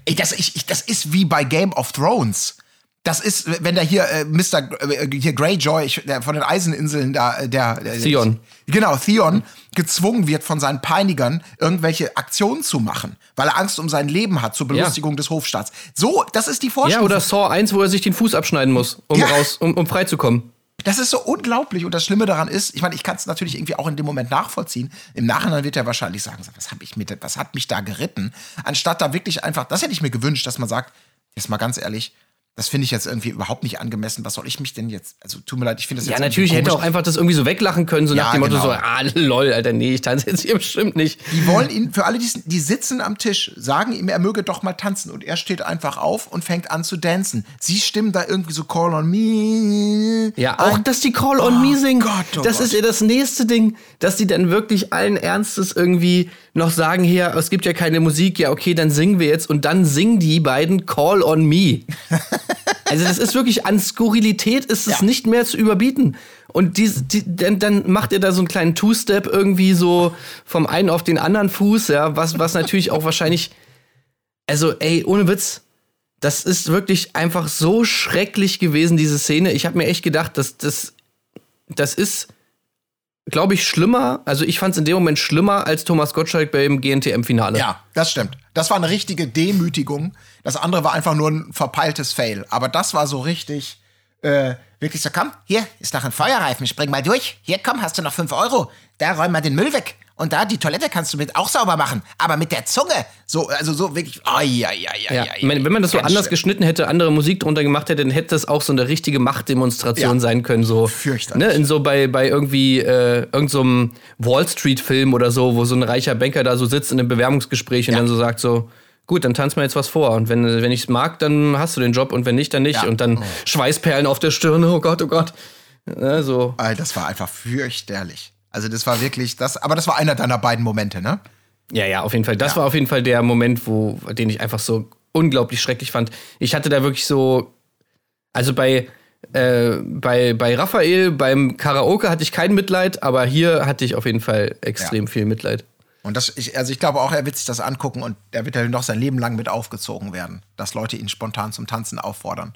ey, das, ich, das ist wie bei Game of Thrones. Das ist, wenn der hier, äh, Mr. G- äh, hier Greyjoy ich, der von den Eiseninseln da, äh, der, der Theon. Genau, Theon gezwungen wird von seinen Peinigern, irgendwelche Aktionen zu machen, weil er Angst um sein Leben hat zur Belustigung des Hofstaats. So, das ist die Vorstellung. Ja, oder Saw 1, wo er sich den Fuß abschneiden muss, um Ja. raus, um, um frei zu kommen. Das ist so unglaublich. Und das Schlimme daran ist, ich meine, ich kann es natürlich irgendwie auch in dem Moment nachvollziehen. Im Nachhinein wird er wahrscheinlich sagen, was, hab ich mit, was hat mich da geritten? Anstatt da wirklich einfach, das hätte ich mir gewünscht, dass man sagt, jetzt mal ganz ehrlich, das finde ich jetzt irgendwie überhaupt nicht angemessen. Was soll ich mich denn jetzt? Also tut mir leid, ich finde das Ja, jetzt natürlich irgendwie hätte auch einfach das irgendwie so weglachen können, so Ja, nach dem Motto genau. so, ah, lol, Alter, nee, ich tanze jetzt hier bestimmt nicht. Die wollen ihn, für alle, die, die sitzen am Tisch, sagen ihm, er möge doch mal tanzen. Und er steht einfach auf und fängt an zu dancen. Sie stimmen da irgendwie so Call on me. Ja, auch, dass die Call on Me singen. Gott, oh das Gott. ist ja das nächste Ding, dass die dann wirklich allen Ernstes irgendwie noch sagen, hier, es gibt ja keine Musik, ja, okay, dann singen wir jetzt und dann singen die beiden Call on Me. also das ist wirklich, an Skurrilität ist es Ja. nicht mehr zu überbieten. Und die, die, dann, dann macht ihr da so einen kleinen Two-Step irgendwie so vom einen auf den anderen Fuß, ja, was, was natürlich auch wahrscheinlich, also ey, ohne Witz, das ist wirklich einfach so schrecklich gewesen, diese Szene. Ich habe mir echt gedacht, dass das, das ist, glaube ich, schlimmer. Also ich fand es in dem Moment schlimmer als Thomas Gottschalk beim GNTM-Finale. Ja, das stimmt. Das war eine richtige Demütigung. Das andere war einfach nur ein verpeiltes Fail. Aber das war so richtig, äh, wirklich so, komm, hier ist noch ein Feuerreifen, spring mal durch. Hier, komm, hast du noch 5 Euro. Da räum mal den Müll weg. Und da, die Toilette kannst du mit auch sauber machen. Aber mit der Zunge. So, also so wirklich, ai, ai, ai, ai, Ja, ai, ich meine, wenn man das so anders schlimm. geschnitten hätte, andere Musik drunter gemacht hätte, dann hätte das auch so eine richtige Machtdemonstration Ja. sein können. So, Fürchterlich. Ne, in so bei, bei irgendwie äh, irgendeinem so Wall Street-Film oder so, wo so ein reicher Banker da so sitzt in einem Bewerbungsgespräch und Ja. dann so sagt so, gut, dann tanz mal jetzt was vor. Und wenn, wenn ich es mag, dann hast du den Job und wenn nicht, dann nicht. Ja. Und dann Schweißperlen auf der Stirn, oh Gott, oh Gott. Ja, so. Ey, Das war einfach fürchterlich. Also das war wirklich, das, aber das war einer deiner beiden Momente, ne? Ja, ja, auf jeden Fall. Das Ja. war auf jeden Fall der Moment, wo, den ich einfach so unglaublich schrecklich fand. Ich hatte da wirklich so, also bei, äh, bei, bei Raphael, beim Karaoke hatte ich kein Mitleid, aber hier hatte ich auf jeden Fall extrem Ja. viel Mitleid. Und das, ich, also ich glaube auch, er wird sich das angucken und er wird ja noch sein Leben lang mit aufgezogen werden, dass Leute ihn spontan zum Tanzen auffordern.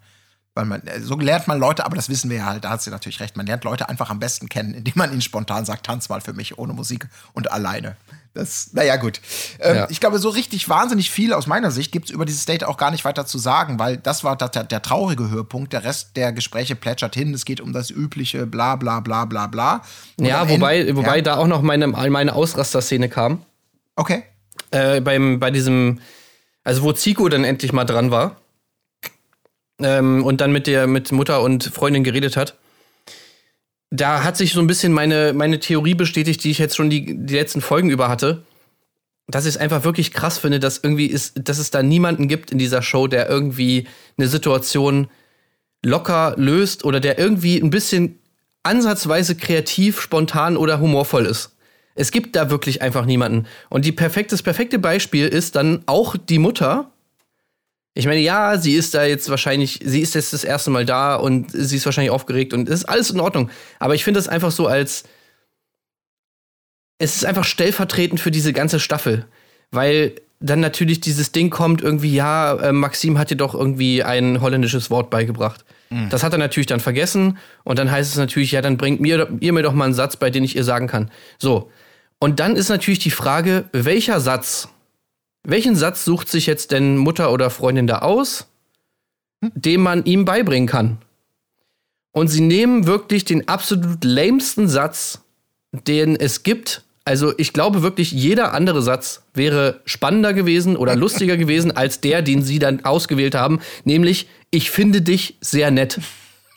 Weil man, äh, so lernt man Leute, aber das wissen wir ja halt, da hat sie natürlich recht. Man lernt Leute einfach am besten kennen, indem man ihnen spontan sagt, tanz mal für mich, ohne Musik und alleine. Das, naja, gut. Ähm, Ja. Ich glaube, so richtig wahnsinnig viel aus meiner Sicht gibt es über dieses Date auch gar nicht weiter zu sagen, weil das war der, der traurige Höhepunkt. Der Rest der Gespräche plätschert hin. Es geht um das übliche bla bla bla bla bla. Und Ja, wobei, Ende- wobei ja. da auch noch meine, meine Ausraster-Szene kam. Okay. Äh, beim, bei diesem, also wo Zico dann endlich mal dran war ähm, und dann mit der mit Mutter und Freundin geredet hat. Da hat sich so ein bisschen meine, meine Theorie bestätigt, die ich jetzt schon die, die letzten Folgen über hatte. Dass ich es einfach wirklich krass finde, dass irgendwie ist, dass es da niemanden gibt in dieser Show, der irgendwie eine Situation locker löst oder der irgendwie ein bisschen ansatzweise kreativ, spontan oder humorvoll ist. Es gibt da wirklich einfach niemanden. Und die perfekte, das perfekte Beispiel ist dann auch die Mutter. Ich meine, ja, sie ist da jetzt wahrscheinlich, sie ist jetzt das erste Mal da und sie ist wahrscheinlich aufgeregt und es ist alles in Ordnung. Aber ich finde das einfach so als, es ist einfach stellvertretend für diese ganze Staffel. Weil dann natürlich dieses Ding kommt, irgendwie, ja, äh, Maxim hat dir doch irgendwie ein holländisches Wort beigebracht. Das hat er natürlich dann vergessen und dann heißt es natürlich, ja, dann bringt mir, ihr mir doch mal einen Satz, bei dem ich ihr sagen kann. So. Und dann ist natürlich die Frage, welcher Satz, welchen Satz sucht sich jetzt denn Mutter oder Freundin da aus, den man ihm beibringen kann? Und sie nehmen wirklich den absolut lamesten Satz, den es gibt, Also ich glaube wirklich, jeder andere Satz wäre spannender gewesen oder lustiger gewesen als der, den sie dann ausgewählt haben, nämlich ich finde dich sehr nett.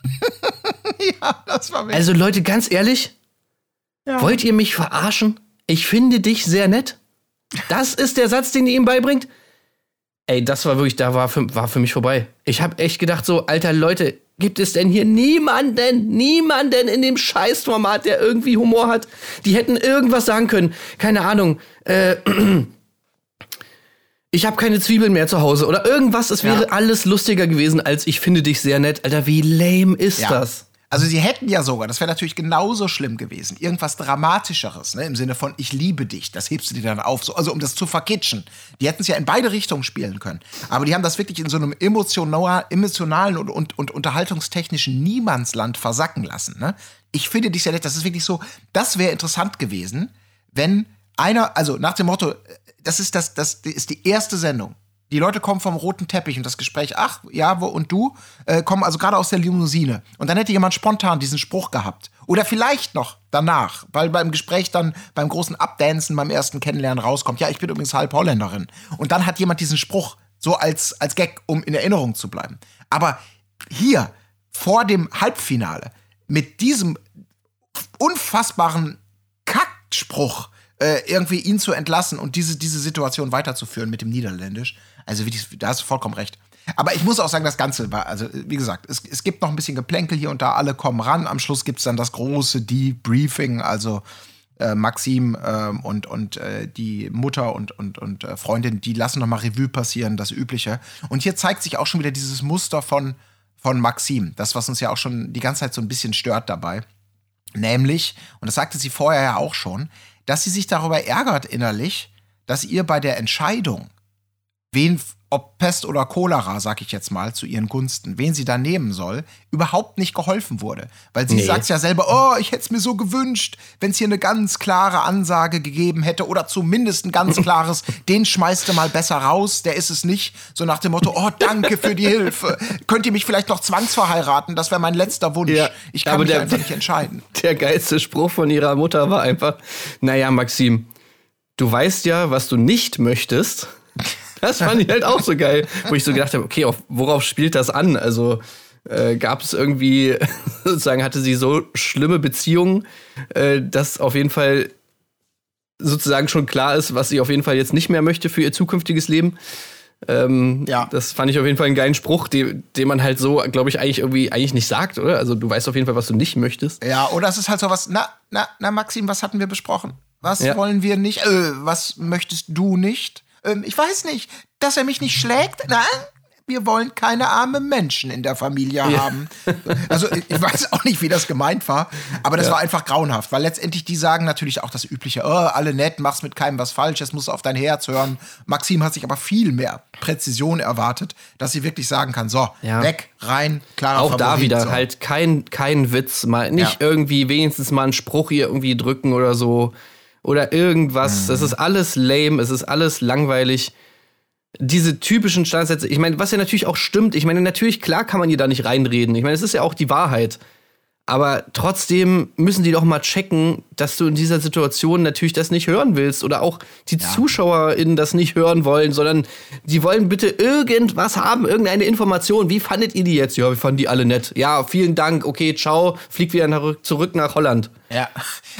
ja, das war wirklich. Also Leute, ganz ehrlich, wollt ihr mich verarschen? Ich finde dich sehr nett. Das ist der Satz, den ihr ihm beibringt. Ey, das war wirklich, da war für, war für mich vorbei. Ich habe echt gedacht, so, alter Leute, gibt es denn hier niemanden, niemanden in dem Scheißformat, der irgendwie Humor hat? Die hätten irgendwas sagen können. Keine Ahnung. Äh, ich habe keine Zwiebeln mehr zu Hause oder irgendwas. Es wäre Ja. alles lustiger gewesen, als ich finde dich sehr nett. Alter, wie lame ist Ja. das? Also sie hätten ja sogar, das wäre natürlich genauso schlimm gewesen, irgendwas Dramatischeres, ne, im Sinne von ich liebe dich, das hebst du dir dann auf, so, also um das zu verkitschen. Die hätten es ja in beide Richtungen spielen können. Aber die haben das wirklich in so einem emotional, emotionalen und, und, und unterhaltungstechnischen Niemandsland versacken lassen. Ne? Ich finde dich sehr nett, das ist wirklich so, das wäre interessant gewesen, wenn einer, also nach dem Motto, äh, das ist das, das ist die erste Sendung. Die Leute kommen vom roten Teppich und das Gespräch, ach, ja, wo und du, äh, kommen also gerade aus der Limousine. Und dann hätte jemand spontan diesen Spruch gehabt. Oder vielleicht noch danach, weil beim Gespräch dann beim großen Abdancen, beim ersten Kennenlernen rauskommt, ja, ich bin übrigens halb Holländerin. Und dann hat jemand diesen Spruch so als, als Gag, um in Erinnerung zu bleiben. Aber hier, vor dem Halbfinale, mit diesem unfassbaren Kackspruch äh, irgendwie ihn zu entlassen und diese, diese Situation weiterzuführen mit dem Niederländisch. Also, wie da hast du vollkommen recht. Aber ich muss auch sagen, das Ganze war, also wie gesagt, es, es gibt noch ein bisschen Geplänkel hier und da, alle kommen ran. Am Schluss gibt es dann das große Debriefing, also äh, Maxim ähm, und, und äh, die Mutter und, und, und äh, Freundin, die lassen noch mal Revue passieren, das Übliche. Und hier zeigt sich auch schon wieder dieses Muster von, von Maxim, das, was uns ja auch schon die ganze Zeit so ein bisschen stört dabei. Nämlich, und das sagte sie vorher ja auch schon, dass sie sich darüber ärgert innerlich, dass ihr bei der Entscheidung, wen, ob Pest oder Cholera, sag ich jetzt mal, zu ihren Gunsten, wen sie da nehmen soll, überhaupt nicht geholfen wurde. Weil sie Nee. sagt ja selber, oh, ich hätte es mir so gewünscht, wenn es hier eine ganz klare Ansage gegeben hätte oder zumindest ein ganz klares, den schmeißt du mal besser raus, der ist es nicht. So nach dem Motto, oh, danke für die Hilfe. Könnt ihr mich vielleicht noch zwangsverheiraten? Das wäre mein letzter Wunsch. Ja, ich kann aber mich der- einfach nicht entscheiden. Der geilste Spruch von ihrer Mutter war einfach, naja, Maxim, du weißt ja, was du nicht möchtest. Das fand ich halt auch so geil, wo ich so gedacht habe, okay, auf, worauf spielt das an? Also äh, gab es irgendwie, sozusagen hatte sie so schlimme Beziehungen, äh, dass auf jeden Fall sozusagen schon klar ist, was sie auf jeden Fall jetzt nicht mehr möchte für ihr zukünftiges Leben. Ähm, Ja. Das fand ich auf jeden Fall einen geilen Spruch, den, den man halt so, glaube ich, eigentlich irgendwie eigentlich nicht sagt, oder? Also du weißt auf jeden Fall, was du nicht möchtest. Ja, oder es ist halt so was, na, na, na, Maxim, was hatten wir besprochen? Was Ja. wollen wir nicht? Äh, was möchtest du nicht? Ähm, ich weiß nicht, dass er mich nicht schlägt? Nein, wir wollen keine armen Menschen in der Familie haben. Also ich weiß auch nicht, wie das gemeint war, aber das war einfach grauenhaft, weil letztendlich die sagen natürlich auch das Übliche, oh, alle nett, machst mit keinem was falsch, jetzt musst du auf dein Herz hören. Maxim hat sich aber viel mehr Präzision erwartet, dass sie wirklich sagen kann, so, Ja. weg, rein, klarer Auch da Favorit, wieder so. halt kein, kein Witz, mal nicht Ja. irgendwie wenigstens mal einen Spruch hier irgendwie drücken oder so oder irgendwas. Das ist alles lame, es ist alles langweilig. Diese typischen Standardsätze, ich meine, was ja natürlich auch stimmt, ich meine, natürlich, klar kann man hier da nicht reinreden. Ich meine, es ist ja auch die Wahrheit. Aber trotzdem müssen die doch mal checken, dass du in dieser Situation natürlich das nicht hören willst oder auch die ZuschauerInnen das nicht hören wollen, sondern die wollen bitte irgendwas haben, irgendeine Information. Wie fandet ihr die jetzt? Ja, wir fanden die alle nett. Ja, vielen Dank. Okay, ciao. Flieg wieder nach, zurück nach Holland. Ja,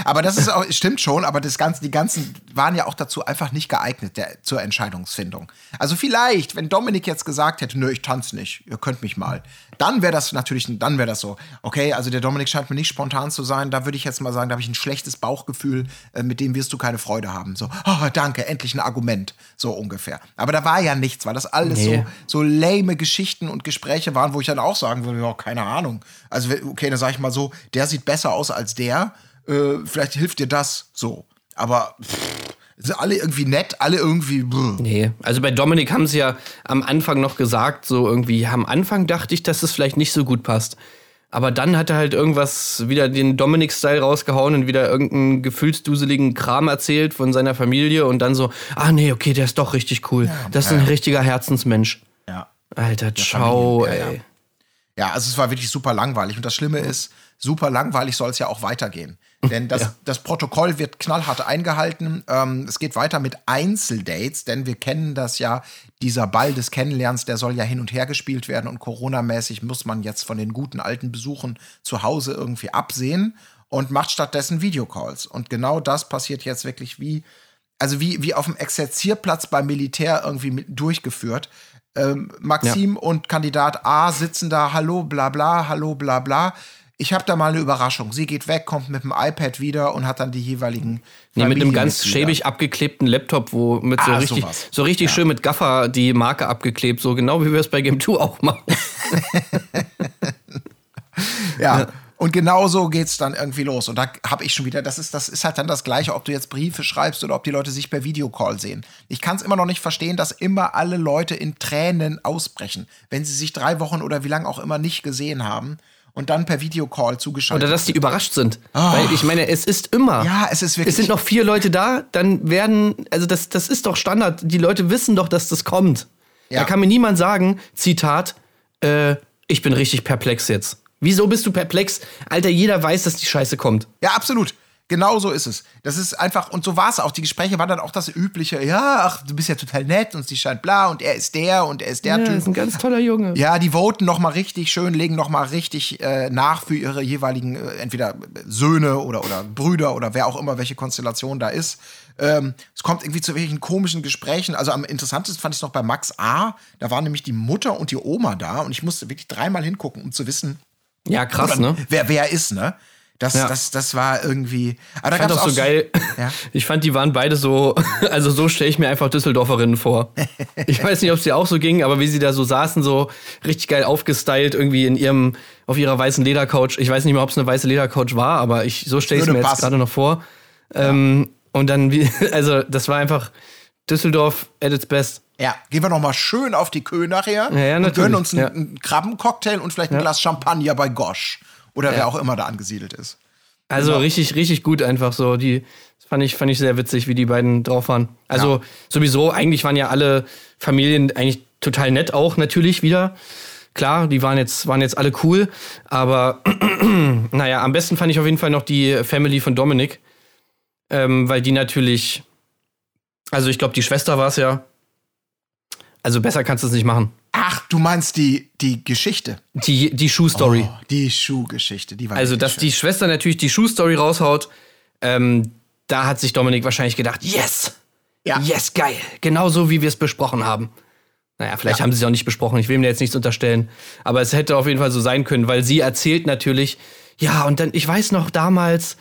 aber das ist auch, stimmt schon, aber das Ganze, die ganzen waren ja auch dazu einfach nicht geeignet der, zur Entscheidungsfindung. Also vielleicht, wenn Dominik jetzt gesagt hätte, nö, ich tanze nicht, ihr könnt mich mal, dann wäre das natürlich, dann wäre das so, okay, also der Dominik scheint mir nicht spontan zu sein, da würde ich jetzt mal sagen, da habe ich ein schlechtes Bauchgefühl, äh, mit dem wirst du keine Freude haben. So, oh, danke, endlich ein Argument, so ungefähr. Aber da war ja nichts, weil das alles Nee. so, so lame Geschichten und Gespräche waren, wo ich dann auch sagen würde, ja, keine Ahnung. Also, okay, dann sage ich mal so, der sieht besser aus als der, äh, vielleicht hilft dir das so. Aber pff, sind alle irgendwie nett, alle irgendwie. Brr. Nee, also bei Dominik haben sie ja am Anfang noch gesagt, so irgendwie, ja, am Anfang dachte ich, dass es vielleicht nicht so gut passt. Aber dann hat er halt irgendwas, wieder den Dominik-Style rausgehauen und wieder irgendeinen gefühlsduseligen Kram erzählt von seiner Familie und dann so, ah nee, okay, der ist doch richtig cool. das ist ein richtiger Herzensmensch. Ja. Alter, ciao, Familien- ja, ey. ja. Ja, also es war wirklich super langweilig. Und das Schlimme ist, super langweilig soll es ja auch weitergehen. Denn das, das Protokoll wird knallhart eingehalten. Ähm, es geht weiter mit Einzeldates, denn wir kennen das ja. Dieser Ball des Kennenlernens, der soll ja hin und her gespielt werden und Corona-mäßig muss man jetzt von den guten alten Besuchen zu Hause irgendwie absehen und macht stattdessen Videocalls. Und genau das passiert jetzt wirklich wie, also wie, wie auf dem Exerzierplatz beim Militär irgendwie durchgeführt. Ähm, Maxim und Kandidat A sitzen da, hallo, bla bla, hallo, bla bla. Ich habe da mal eine Überraschung. Sie geht weg, kommt mit dem iPad wieder und hat dann die jeweiligen. Nee, mit einem ganz Familienmitglieder. schäbig abgeklebten Laptop, wo mit so Ah, richtig, sowas. so richtig schön mit Gaffer die Marke abgeklebt, so genau wie wir es bei Game 2 auch machen. Ja. Und genau so geht's dann irgendwie los. Und da habe ich schon wieder, das ist, das ist halt dann das Gleiche, ob du jetzt Briefe schreibst oder ob die Leute sich per Videocall sehen. Ich kann es immer noch nicht verstehen, dass immer alle Leute in Tränen ausbrechen, wenn sie sich drei Wochen oder wie lange auch immer nicht gesehen haben und dann per Videocall zugeschaltet Oder dass die überrascht sind. Weil ich meine, es ist immer. Ja, es ist wirklich- Es sind noch vier Leute da, dann werden, also das, das ist doch Standard. Die Leute wissen doch, dass das kommt. Ja. Da kann mir niemand sagen, Zitat, äh, ich bin richtig perplex jetzt. Wieso bist du perplex? Alter, jeder weiß, dass die Scheiße kommt. Ja, absolut. Genau so ist es. Das ist einfach, und so war es auch. Die Gespräche waren dann auch das Übliche. Ja, ach, du bist ja total nett und sie scheint bla und er ist der und er ist der Ja, Typ. ist ein ganz toller Junge. Ja, die voten noch mal richtig schön, legen noch mal richtig äh, nach für ihre jeweiligen äh, entweder Söhne oder, oder Brüder oder wer auch immer, welche Konstellation da ist. Ähm, es kommt irgendwie zu welchen komischen Gesprächen. Also am interessantesten fand ich es noch bei Max A. Da waren nämlich die Mutter und die Oma da und ich musste wirklich dreimal hingucken, um zu wissen, Ja, krass, oder ne? wer wer ist, ne? Das, Ja. das, das war irgendwie. Aber da Ich fand auch so geil. Ja. Ich fand, die waren beide so, also so stelle ich mir einfach Düsseldorferinnen vor. Ich weiß nicht, ob es dir auch so ging, aber wie sie da so saßen, so richtig geil aufgestylt, irgendwie in ihrem, auf ihrer weißen Ledercouch. Ich weiß nicht mehr, ob es eine weiße Ledercouch war, aber ich, so stelle ich es mir jetzt passen. gerade noch vor. Ähm, und dann, wie, also das war einfach Düsseldorf at its best. Ja, gehen wir noch mal schön auf die Köhe nachher Ja, ja, und gönnen uns einen, ja. einen Krabbencocktail und vielleicht ein Glas Champagner bei Gosch. Oder wer auch immer da angesiedelt ist. Also Genau. richtig, richtig gut einfach so. Die das fand ich, fand ich sehr witzig, wie die beiden drauf waren. Also Ja. sowieso, eigentlich waren ja alle Familien eigentlich total nett auch natürlich wieder. Klar, die waren jetzt, waren jetzt alle cool, aber naja, am besten fand ich auf jeden Fall noch die Family von Dominik. Ähm, weil die natürlich, also ich glaube, die Schwester war es ja. Also besser kannst du es nicht machen. Ach, du meinst die, die Geschichte. Die, die Schuhstory. Oh, die Schuhgeschichte, die war Also, dass schön. die Schwester natürlich die Schuhstory raushaut, ähm, da hat sich Dominik wahrscheinlich gedacht, yes! Ja. Yes, geil! Genau so, wie wir es besprochen haben. Naja, vielleicht haben sie es auch nicht besprochen, ich will mir jetzt nichts unterstellen. Aber es hätte auf jeden Fall so sein können, weil sie erzählt natürlich, ja, und dann, ich weiß noch damals,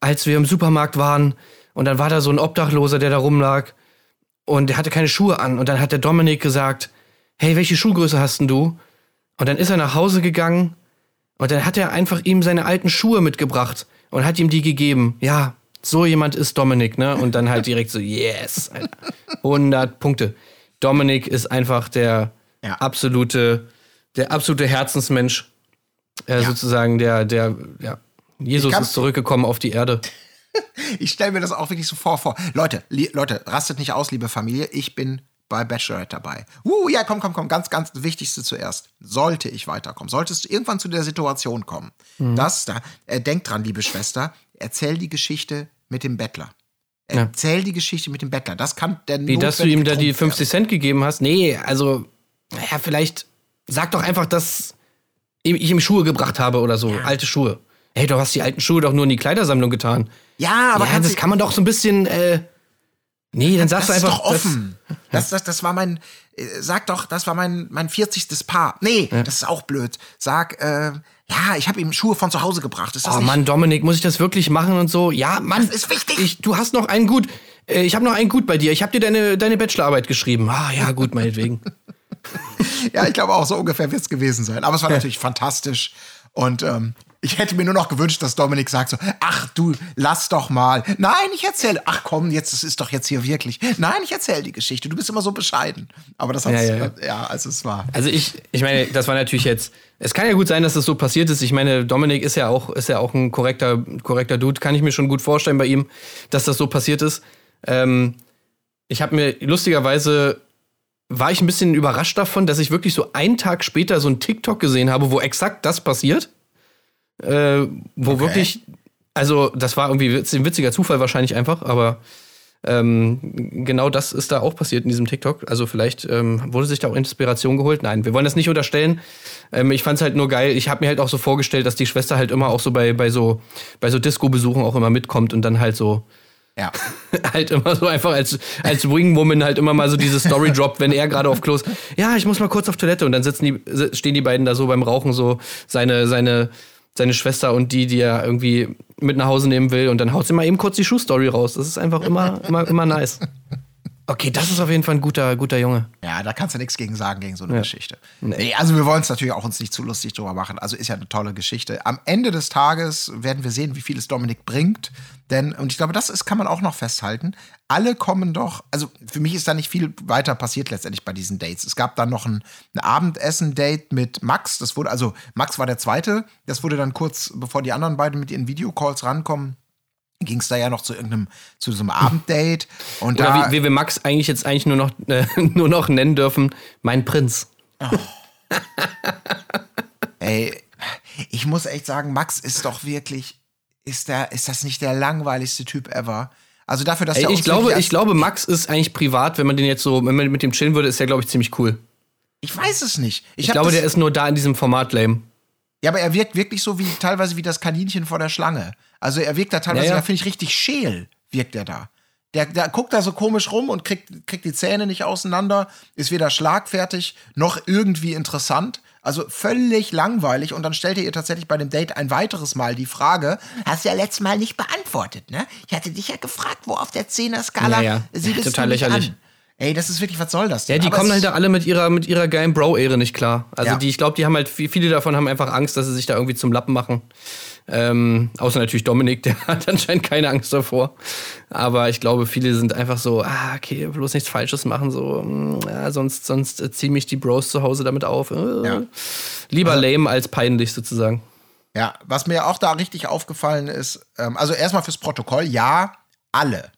als wir im Supermarkt waren, und dann war da so ein Obdachloser, der da rumlag, und der hatte keine Schuhe an. Und dann hat der Dominik gesagt, hey, welche Schuhgröße hast denn du? Und dann ist er nach Hause gegangen und dann hat er einfach ihm seine alten Schuhe mitgebracht und hat ihm die gegeben. Ja, so jemand ist Dominik, ne? Und dann halt direkt so, yes, Alter. 100 Punkte. Dominik ist einfach der Ja. absolute, der absolute Herzensmensch, äh, sozusagen der, der, ja, Jesus ist zurückgekommen auf die Erde. Ich stelle mir das auch wirklich so vor. vor. Leute, Leute, rastet nicht aus, liebe Familie. Ich bin bei Bachelorette dabei. Uh, ja, komm, komm, komm. Ganz, ganz Wichtigste zuerst. Sollte ich weiterkommen, solltest du irgendwann zu der Situation kommen, Mhm. dass da, äh, denk dran, liebe Schwester, erzähl die Geschichte mit dem Bettler. Erzähl die Geschichte mit dem Bettler. Das kann der Wie, dass du ihm da die Trumpf werden. 50 Cent gegeben hast? Nee, also, naja, vielleicht sag doch einfach, dass ich ihm Schuhe gebracht habe oder so. Alte Schuhe. Hey, du hast die alten Schuhe doch nur in die Kleidersammlung getan. Ja, aber ja, das kann man doch so ein bisschen, äh, nee, dann sagst das du einfach. ist doch offen. Das, das, das war mein, äh, sag doch, das war mein, mein 40. Paar. Nee, das ist auch blöd. Sag, äh, ja, ich habe ihm Schuhe von zu Hause gebracht. Ist das Das, oh nicht? Mann, Dominik, muss ich das wirklich machen und so? Ja, Mann. Das ist wichtig. Ich, du hast noch einen gut. Äh, ich habe noch einen gut bei dir. Ich habe dir deine, deine Bachelorarbeit geschrieben. Ah, ja, gut, meinetwegen. Ja, ich glaube auch so ungefähr wird es gewesen sein. Aber es war natürlich fantastisch. Und ähm, ich hätte mir nur noch gewünscht, dass Dominik sagt so, ach du, lass doch mal. Nein, ich erzähle. Ach komm, jetzt, das ist doch jetzt hier wirklich. Nein, ich erzähle die Geschichte. Du bist immer so bescheiden. Aber das hat Ja, ja, ja, ja. also es war. Also ich, ich meine, das war natürlich jetzt. Es kann ja gut sein, dass das so passiert ist. Ich meine, Dominik ist ja auch, ist ja auch ein korrekter, korrekter Dude. Kann ich mir schon gut vorstellen bei ihm, dass das so passiert ist. Ähm, ich habe mir lustigerweise war ich ein bisschen überrascht davon, dass ich wirklich so einen Tag später so ein TikTok gesehen habe, wo exakt das passiert. Äh, wo wirklich Also, das war irgendwie ein witziger Zufall wahrscheinlich einfach, aber ähm, genau das ist da auch passiert in diesem TikTok. Also, vielleicht ähm, wurde sich da auch Inspiration geholt. Nein, wir wollen das nicht unterstellen. Ähm, ich fand es halt nur geil. Ich habe mir halt auch so vorgestellt, dass die Schwester halt immer auch so bei, bei so, bei so Disco-Besuchen auch immer mitkommt und dann halt so. Ja. halt immer so einfach als, als Wingwoman halt immer mal so diese Story droppt, wenn er gerade auf Klos, ja, ich muss mal kurz auf Toilette und dann sitzen die, stehen die beiden da so beim Rauchen so, seine, seine, seine Schwester und die, die er irgendwie mit nach Hause nehmen will und dann haut sie mal eben kurz die Schuhstory raus. Das ist einfach immer, immer, immer nice. Okay, das ist auf jeden Fall ein guter, guter Junge. Ja, da kannst du nichts gegen sagen, gegen so eine Geschichte. Nee, also wir wollen es natürlich auch uns nicht zu lustig drüber machen. Also ist ja eine tolle Geschichte. Am Ende des Tages werden wir sehen, wie viel es Dominik bringt. Denn, und ich glaube, das ist, kann man auch noch festhalten, alle kommen doch, also für mich ist da nicht viel weiter passiert letztendlich bei diesen Dates. Es gab dann noch ein, ein Abendessen-Date mit Max. Das wurde, also Max war der zweite. Das wurde dann kurz, bevor die anderen beiden mit ihren Videocalls rankommen, ging es da ja noch zu irgendeinem, zu so einem Abenddate. Und Oder da, wie, wie wir Max eigentlich jetzt eigentlich nur noch, äh, nur noch nennen dürfen, mein Prinz. Ey, ich muss echt sagen, Max ist doch wirklich, ist, der, ist das nicht der langweiligste Typ ever? Also dafür, dass Ey, er ich glaube, ich glaube, Max ist eigentlich privat, wenn man den jetzt so, wenn man mit dem chillen würde, ist er, glaube ich, ziemlich cool. ich weiß es nicht. Ich, Ich glaube, der ist nur da in diesem Format lame. Ja, aber er wirkt wirklich so wie teilweise wie das Kaninchen vor der Schlange. Also er wirkt da teilweise, Ja, ja. da finde ich richtig scheel, wirkt er da. Der, der guckt da so komisch rum und kriegt, kriegt die Zähne nicht auseinander, ist weder schlagfertig noch irgendwie interessant. Also völlig langweilig. Und dann stellt er ihr tatsächlich bei dem Date ein weiteres Mal die Frage: Hast du ja letztes Mal nicht beantwortet, ne? Ich hatte dich ja gefragt, wo auf der 10er-Skala Ja, ja. sie bist Total lächerlich. an. Ey, das ist wirklich, was soll das Ja, denn? die Aber kommen halt da alle mit ihrer, mit ihrer geilen Bro-Ehre nicht klar. Also Ja. die, ich glaube, die haben halt, vi- viele davon haben einfach Angst, dass sie sich da irgendwie zum Lappen machen. Ähm, außer natürlich Dominik, der hat anscheinend keine Angst davor. Aber ich glaube, viele sind einfach so, ah, okay, bloß nichts Falsches machen, so, mm, ja, sonst, sonst äh, ziehen mich die Bros zu Hause damit auf. Äh, Ja. Lieber lame als peinlich sozusagen. Ja, was mir auch da richtig aufgefallen ist, ähm, also erstmal fürs Protokoll, ja, alle,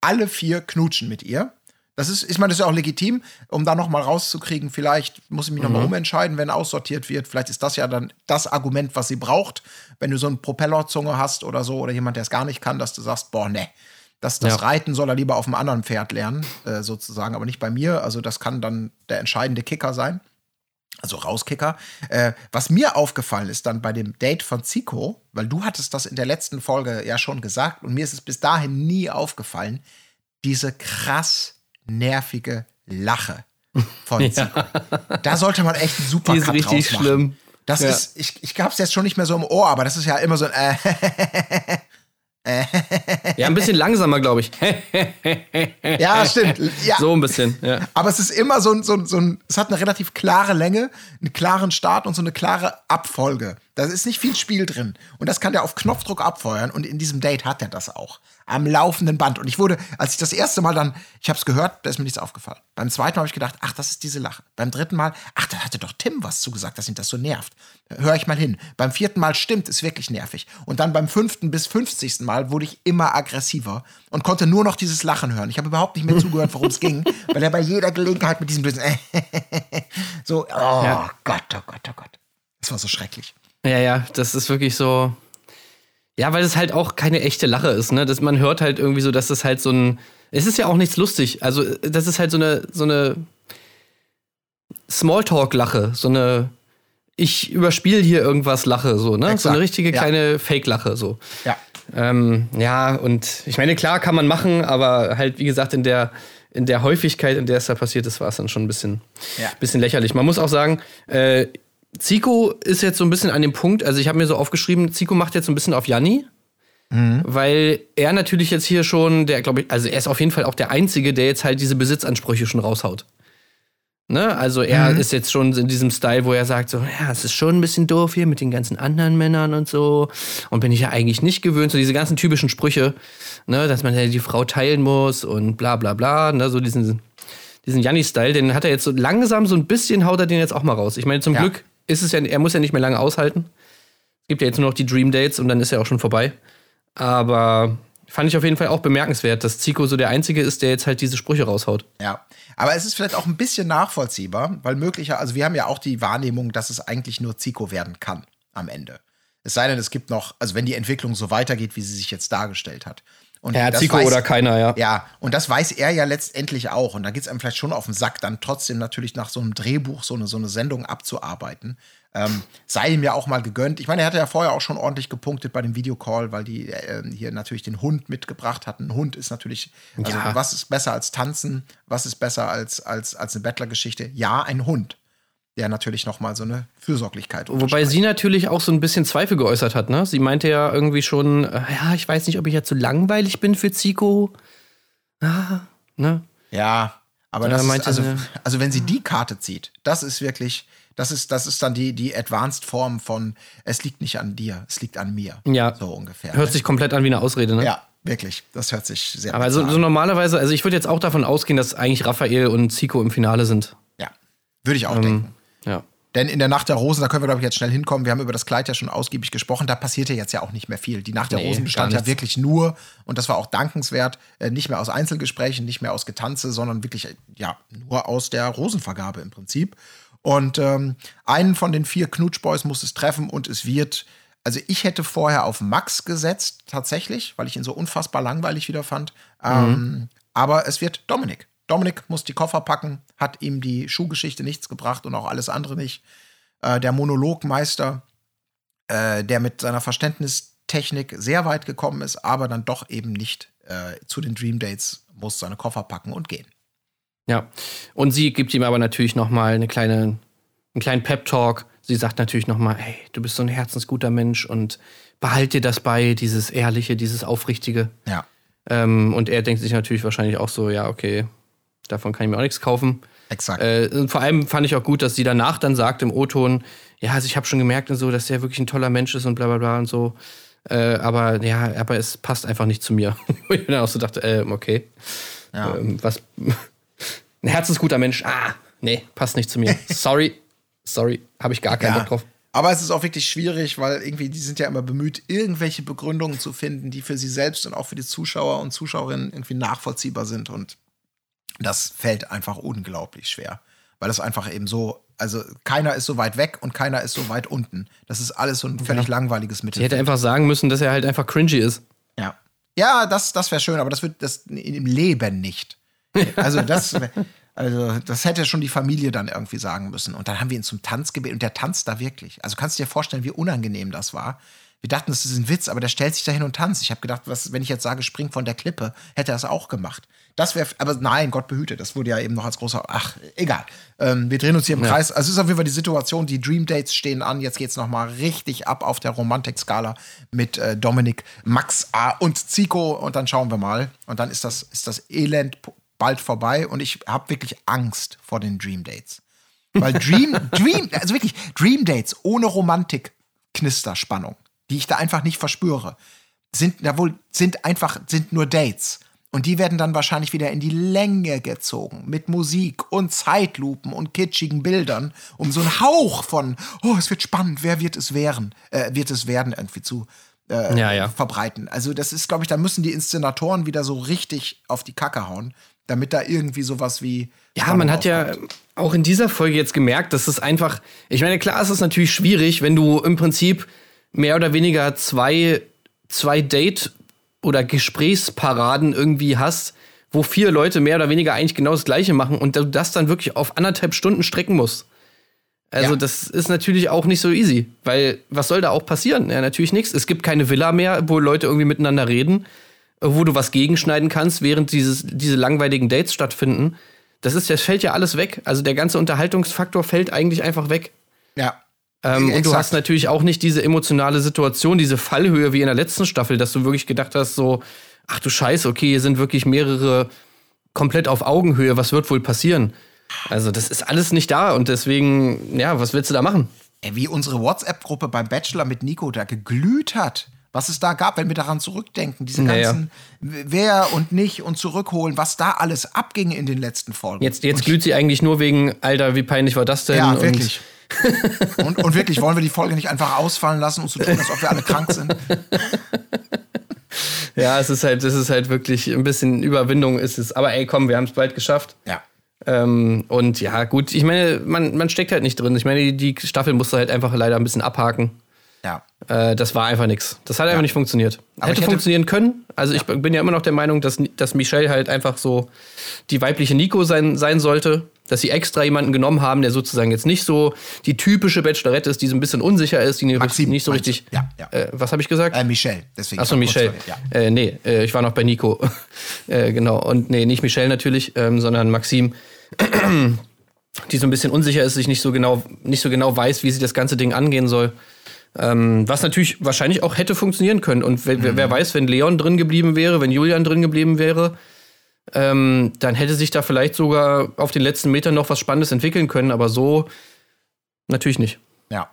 alle vier knutschen mit ihr. Das ist, ich meine, das ist ja auch legitim, um da noch mal rauszukriegen, vielleicht muss ich mich noch mal umentscheiden, wenn aussortiert wird. Vielleicht ist das ja dann das Argument, was sie braucht, wenn du so eine Propellerzunge hast oder so, oder jemand, der es gar nicht kann, dass du sagst, boah, ne, das, das Ja. Reiten soll er lieber auf einem anderen Pferd lernen, äh, sozusagen, aber nicht bei mir. Also das kann dann der entscheidende Kicker sein also Rauskicker. Äh, was mir aufgefallen ist dann bei dem Date von Zico, weil du hattest das in der letzten Folge ja schon gesagt und mir ist es bis dahin nie aufgefallen, diese krass nervige Lache von Zico. Da sollte man echt einen super Die ist richtig schlimm. Das Ja. ist, ich, ich hab's jetzt schon nicht mehr so im Ohr, aber das ist ja immer so ein äh, Ja, ein bisschen langsamer, glaube ich. Ja, stimmt. Ja. So ein bisschen, ja. Aber es ist immer so ein, so, ein, so ein, es hat eine relativ klare Länge, einen klaren Start und so eine klare Abfolge. Da ist nicht viel Spiel drin. Und das kann der auf Knopfdruck abfeuern. Und in diesem Date hat er das auch. Am laufenden Band. Und ich wurde, als ich das erste Mal dann, ich habe es gehört, da ist mir nichts aufgefallen. Beim zweiten Mal habe ich gedacht, ach, das ist diese Lache. Beim dritten Mal, ach, da hatte doch Tim was zugesagt, dass ihn das so nervt. Hör ich mal hin. Beim vierten Mal stimmt, ist wirklich nervig. Und dann beim fünften bis fünfzigsten Mal wurde ich immer aggressiver und konnte nur noch dieses Lachen hören. Ich habe überhaupt nicht mehr zugehört, worum es ging, weil er bei jeder Gelegenheit mit diesem bösen so, oh Ja. Gott, oh Gott, oh Gott. Das war so schrecklich. Ja, ja, das ist wirklich so. Ja, weil es halt auch keine echte Lache ist, ne? Dass man hört halt irgendwie so, dass das halt so ein. Es ist ja auch nichts lustig. Also, das ist halt so eine, so eine Smalltalk-Lache, so eine ich überspiele hier irgendwas Lache, so, ne? So Exakt, eine richtige ja. kleine Fake-Lache, so. Ja. Ähm, ja, und ich meine, klar kann man machen, aber halt, wie gesagt, in der, in der Häufigkeit, in der es da passiert ist, war es dann schon ein bisschen, Ja. bisschen lächerlich. Man muss auch sagen, äh, Zico ist jetzt so ein bisschen an dem Punkt, also ich habe mir so aufgeschrieben, Zico macht jetzt so ein bisschen auf Janni. Weil er natürlich jetzt hier schon, der glaube ich, also er ist auf jeden Fall auch der Einzige, der jetzt halt diese Besitzansprüche schon raushaut. Ne? Also er ist jetzt schon in diesem Style, wo er sagt so, ja, es ist schon ein bisschen doof hier mit den ganzen anderen Männern und so. Und bin ich ja eigentlich nicht gewöhnt, so diese ganzen typischen Sprüche, ne, dass man ja die Frau teilen muss und bla bla bla, ne, so diesen, diesen Janni-Style, den hat er jetzt so langsam so ein bisschen, haut er den jetzt auch mal raus. Ich meine, zum Ja. Glück ist es ja, er muss ja nicht mehr lange aushalten. Es gibt ja jetzt nur noch die Dream Dates und dann ist er auch schon vorbei. Aber fand ich auf jeden Fall auch bemerkenswert, dass Zico so der Einzige ist, der jetzt halt diese Sprüche raushaut. Ja, aber es ist vielleicht auch ein bisschen nachvollziehbar, weil möglicher, also wir haben ja auch die Wahrnehmung, dass es eigentlich nur Zico werden kann am Ende. Es sei denn, es gibt noch, also wenn die Entwicklung so weitergeht, wie sie sich jetzt dargestellt hat. Und Ja, das Zico weiß- oder keiner, ja. Ja, und das weiß er ja letztendlich auch. Und da geht es einem vielleicht schon auf den Sack, dann trotzdem natürlich nach so einem Drehbuch so eine, so eine Sendung abzuarbeiten. Ähm, sei ihm ja auch mal gegönnt. Ich meine, er hatte ja vorher auch schon ordentlich gepunktet bei dem Videocall, weil die äh, hier natürlich den Hund mitgebracht hatten. Ein Hund ist natürlich, also Ja. was ist besser als tanzen? Was ist besser als, als, als eine Bettlergeschichte? Ja, ein Hund. Der natürlich noch mal so eine Fürsorglichkeit Wobei sie natürlich auch so ein bisschen Zweifel geäußert hat, ne? Sie meinte ja irgendwie schon, äh, ja, ich weiß nicht, ob ich jetzt so langweilig bin für Zico. Ah, ne? Ja, aber Da das ist, meinte also, sie- also wenn sie die Karte zieht, das ist wirklich, das ist, das ist dann die, die Advanced Form von, es liegt nicht an dir, es liegt an mir. Ja. So ungefähr. Hört sich komplett an wie eine Ausrede, ne? ja, wirklich. Das hört sich sehr Aber so, bizarr so an. normalerweise, also ich würde jetzt auch davon ausgehen, dass eigentlich Raphael und Zico im Finale sind. Ja, würde ich auch Ähm, denken. Ja. Denn in der Nacht der Rosen, da können wir, glaube ich, jetzt schnell hinkommen. Wir haben über das Kleid ja schon ausgiebig gesprochen. Da passierte jetzt ja auch nicht mehr viel. Die Nacht der Nee, Rosen bestand ja wirklich nur, und das war auch dankenswert, äh, nicht mehr aus Einzelgesprächen, nicht mehr aus Getanze, sondern wirklich, äh, ja, nur aus der Rosenvergabe im Prinzip. Und ähm, einen von den vier Knutschboys muss es treffen und es wird. Also ich hätte vorher auf Max gesetzt, tatsächlich, weil ich ihn so unfassbar langweilig wieder fand. Ähm, aber es wird Dominik. Dominik muss die Koffer packen, hat ihm die Schuhgeschichte nichts gebracht und auch alles andere nicht. Äh, der Monologmeister, äh, der mit seiner Verständnistechnik sehr weit gekommen ist, aber dann doch eben nicht äh, zu den Dream Dates muss seine Koffer packen und gehen. Ja. Und sie gibt ihm aber natürlich noch mal eine kleine, einen kleinen Pep-Talk. Sie sagt natürlich noch mal, hey, du bist so ein herzensguter Mensch und behalt dir das bei, dieses Ehrliche, dieses Aufrichtige. Ja. Ähm, und er denkt sich natürlich wahrscheinlich auch so, ja, okay, davon kann ich mir auch nichts kaufen. Exakt. Äh, vor allem fand ich auch gut, dass sie danach dann sagt im O-Ton, ja, also ich habe schon gemerkt und so, dass er wirklich ein toller Mensch ist und bla bla bla und so. Äh, aber ja, aber es passt einfach nicht zu mir. Wo ich dann auch so dachte, äh, okay. Ja. Ähm, was? Ein herzensguter Mensch. Ah, nee, passt nicht zu mir. Sorry. Sorry, habe ich gar keinen Ja. Bock drauf. Aber es ist auch wirklich schwierig, weil irgendwie die sind ja immer bemüht, irgendwelche Begründungen zu finden, die für sie selbst und auch für die Zuschauer und Zuschauerinnen irgendwie nachvollziehbar sind. Und das fällt einfach unglaublich schwer. Weil das einfach eben so, also keiner ist so weit weg und keiner ist so weit unten. Das ist alles so ein völlig langweiliges Sie hätte Mittelfeld. einfach sagen müssen, dass er halt einfach cringy ist. Ja, ja das, das wäre schön, aber das wird das im Leben nicht. Also das, also das hätte schon die Familie dann irgendwie sagen müssen. Und dann haben wir ihn zum Tanz gebeten und der tanzt da wirklich. Also kannst du dir vorstellen, wie unangenehm das war. Wir dachten, das ist ein Witz, aber der stellt sich da hin und tanzt. Ich habe gedacht, was, wenn ich jetzt sage, spring von der Klippe, hätte er das auch gemacht. Das wäre, aber nein, Gott behüte, das wurde ja eben noch als großer, ach, egal. Ähm, wir drehen uns hier im Kreis. Also es ist auf jeden Fall die Situation, die Dream Dates stehen an. Jetzt geht's noch mal richtig ab auf der Romantik-Skala mit äh, Dominik, Max A und Zico und dann schauen wir mal. Und dann ist das, ist das Elend bald vorbei und ich habe wirklich Angst vor den Dream Dates. Weil Dream, Dream, also wirklich Dream Dates ohne Romantik-Knisterspannung, die ich da einfach nicht verspüre, sind ja wohl, sind einfach, sind nur Dates. Und die werden dann wahrscheinlich wieder in die Länge gezogen mit Musik und Zeitlupen und kitschigen Bildern, um so einen Hauch von, oh, es wird spannend, wer wird es werden, äh, wird es werden irgendwie zu äh, Ja, ja. verbreiten. Also das ist, glaube ich, da müssen die Inszenatoren wieder so richtig auf die Kacke hauen, damit da irgendwie sowas wie Ja, man hat ja aufkommt. auch in dieser Folge jetzt gemerkt, dass es einfach, ich meine, klar ist es natürlich schwierig, wenn du im Prinzip mehr oder weniger zwei, zwei Date- oder Gesprächsparaden irgendwie hast, wo vier Leute mehr oder weniger eigentlich genau das Gleiche machen und du das dann wirklich auf anderthalb Stunden strecken musst. Also, Ja. das ist natürlich auch nicht so easy, weil was soll da auch passieren? Ja, natürlich nichts. Es gibt keine Villa mehr, wo Leute irgendwie miteinander reden, wo du was gegenschneiden kannst, während dieses, diese langweiligen Dates stattfinden. Das ist, das fällt ja alles weg. Also der ganze Unterhaltungsfaktor fällt eigentlich einfach weg. Ja. Ähm, und du hast natürlich auch nicht diese emotionale Situation, diese Fallhöhe wie in der letzten Staffel, dass du wirklich gedacht hast, so, ach du Scheiße, okay, hier sind wirklich mehrere komplett auf Augenhöhe, was wird wohl passieren? Also, das ist alles nicht da und deswegen, ja, was willst du da machen? Ey, wie unsere WhatsApp-Gruppe beim Bachelor mit Nico da geglüht hat. Was es da gab, wenn wir daran zurückdenken, diese Ja, ja. ganzen Wer und nicht und zurückholen, was da alles abging in den letzten Folgen. Jetzt, jetzt glüht sie eigentlich nur wegen, Alter, wie peinlich war das denn? Ja, wirklich. Und, und wirklich, wollen wir die Folge nicht einfach ausfallen lassen und so tun, als ob wir alle krank sind? Ja, es ist halt, es ist halt wirklich ein bisschen Überwindung ist es. Aber ey, komm, wir haben es bald geschafft. Ja. Ähm, und ja, gut, ich meine, man, man steckt halt nicht drin. Ich meine, die, die Staffel musste halt einfach leider ein bisschen abhaken. Ja. Äh, das war einfach nichts. Das hat einfach Ja. nicht funktioniert. Aber hätte, hätte- funktionieren können. Also ich bin ja immer noch der Meinung, dass, dass Michelle halt einfach so die weibliche Nico sein, sein sollte. Dass sie extra jemanden genommen haben, der sozusagen jetzt nicht so die typische Bachelorette ist, die so ein bisschen unsicher ist, die nicht, Maxim, nicht so richtig. Ja, ja. Äh, was habe ich gesagt? Äh, Michelle, deswegen. Achso, Michelle. Ja. Äh, nee, äh, ich war noch bei Nico. äh, genau. Und nee, nicht Michelle natürlich, ähm, sondern Maxim, die so ein bisschen unsicher ist, sich nicht so genau, nicht so genau weiß, wie sie das ganze Ding angehen soll. Ähm, was natürlich wahrscheinlich auch hätte funktionieren können. Und wer- Mhm. wer weiß, wenn Leon drin geblieben wäre, wenn Julian drin geblieben wäre, ähm, dann hätte sich da vielleicht sogar auf den letzten Metern noch was Spannendes entwickeln können. Aber so natürlich nicht. Ja.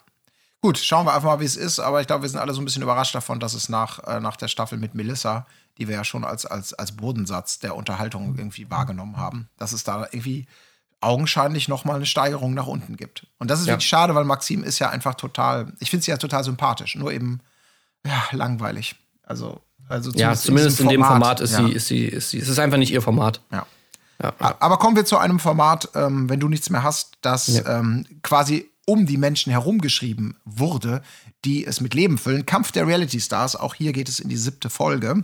Gut, schauen wir einfach mal, wie es ist. Aber ich glaube, wir sind alle so ein bisschen überrascht davon, dass es nach, äh, nach der Staffel mit Melissa, die wir ja schon als, als, als Bodensatz der Unterhaltung irgendwie wahrgenommen haben, dass es da irgendwie augenscheinlich noch mal eine Steigerung nach unten gibt. Und das ist Ja. wirklich schade, weil Maxim ist ja einfach total, ich finde sie ja total sympathisch, nur eben ja, langweilig. Also, also Ja, zumindest in, dem Format ist, ja. sie, ist, sie, ist sie. Es ist einfach nicht ihr Format. Ja. Ja. Aber kommen wir zu einem Format, ähm, wenn du nichts mehr hast, das Ja. ähm, quasi um die Menschen herumgeschrieben wurde, die es mit Leben füllen. Kampf der Reality Stars. Auch hier geht es in die siebte Folge.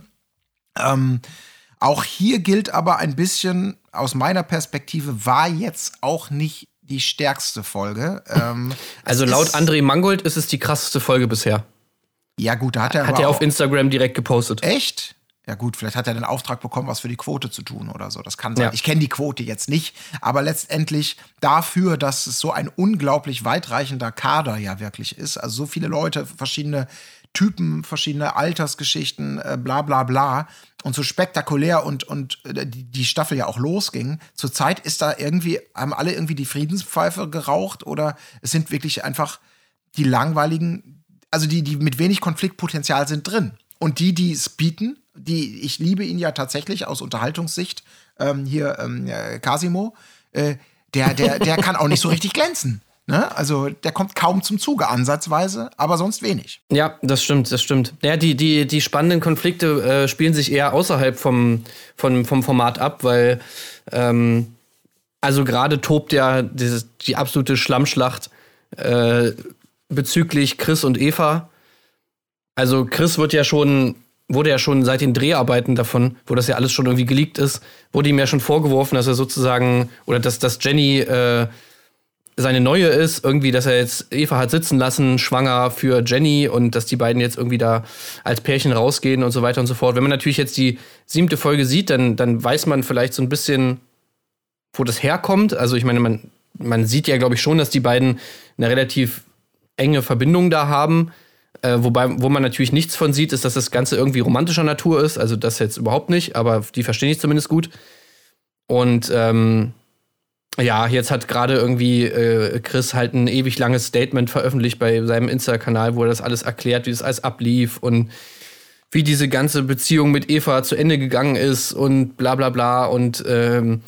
Ähm, auch hier gilt aber ein bisschen, aus meiner Perspektive, war jetzt auch nicht die stärkste Folge. Ähm, Also laut André Mangold ist es die krasseste Folge bisher. Ja, gut, da hat er Hat er auch- auf Instagram direkt gepostet. Echt? Ja gut, vielleicht hat er den Auftrag bekommen, was für die Quote zu tun oder so. Das kann sein. Ja. Ich kenne die Quote jetzt nicht, aber letztendlich dafür, dass es so ein unglaublich weitreichender Kader ja wirklich ist, also so viele Leute, verschiedene Typen, verschiedene Altersgeschichten, äh, bla bla bla und so spektakulär und, und äh, die, die Staffel ja auch losging. Zurzeit ist da irgendwie, haben alle irgendwie die Friedenspfeife geraucht oder es sind wirklich einfach die langweiligen, also die, die mit wenig Konfliktpotenzial sind drin. Und die, die es bieten, die, ich liebe ihn ja tatsächlich aus Unterhaltungssicht, ähm, hier ähm, äh, Casimo, äh, der, der, der kann auch nicht so richtig glänzen. Ne? Also der kommt kaum zum Zuge, ansatzweise, aber sonst wenig. Ja, das stimmt, das stimmt. Ja, die, die, die spannenden Konflikte äh, spielen sich eher außerhalb vom, vom, vom Format ab, weil ähm, also gerade tobt ja dieses, die absolute Schlammschlacht äh, bezüglich Chris und Eva. Also Chris wird ja schon, wurde ja schon seit den Dreharbeiten davon, wo das ja alles schon irgendwie geleakt ist, wurde ihm ja schon vorgeworfen, dass er sozusagen, oder dass, dass Jenny äh, seine neue ist, irgendwie, dass er jetzt Eva hat sitzen lassen, schwanger für Jenny und dass die beiden jetzt irgendwie da als Pärchen rausgehen und so weiter und so fort. Wenn man natürlich jetzt die siebte Folge sieht, dann, dann weiß man vielleicht so ein bisschen, wo das herkommt. Also ich meine, man, man sieht ja, glaube ich, schon, dass die beiden eine relativ enge Verbindung da haben. Äh, wobei, wo man natürlich nichts von sieht, ist, dass das Ganze irgendwie romantischer Natur ist. Also das jetzt überhaupt nicht, aber die verstehen ich zumindest gut. Und ähm, ja, jetzt hat gerade irgendwie äh, Chris halt ein ewig langes Statement veröffentlicht bei seinem Insta-Kanal, wo er das alles erklärt, wie das alles ablief und wie diese ganze Beziehung mit Eva zu Ende gegangen ist und bla bla bla. Und ähm,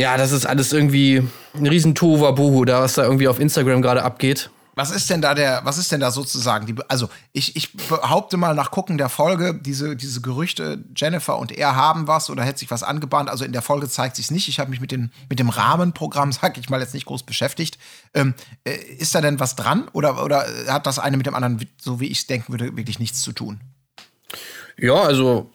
ja, das ist alles irgendwie ein riesen Tohuwabohu, da was da irgendwie auf Instagram gerade abgeht. Was ist denn da der, was ist denn da sozusagen die, also ich, ich behaupte mal nach Gucken der Folge, diese, diese Gerüchte, Jennifer und er haben was oder hätte sich was angebahnt, also in der Folge zeigt sich nicht. Ich habe mich mit, den, mit dem Rahmenprogramm, sag ich mal, jetzt nicht groß beschäftigt. Ähm, äh, ist da denn was dran oder, oder hat das eine mit dem anderen, so wie ich es denken würde, wirklich nichts zu tun? Ja, also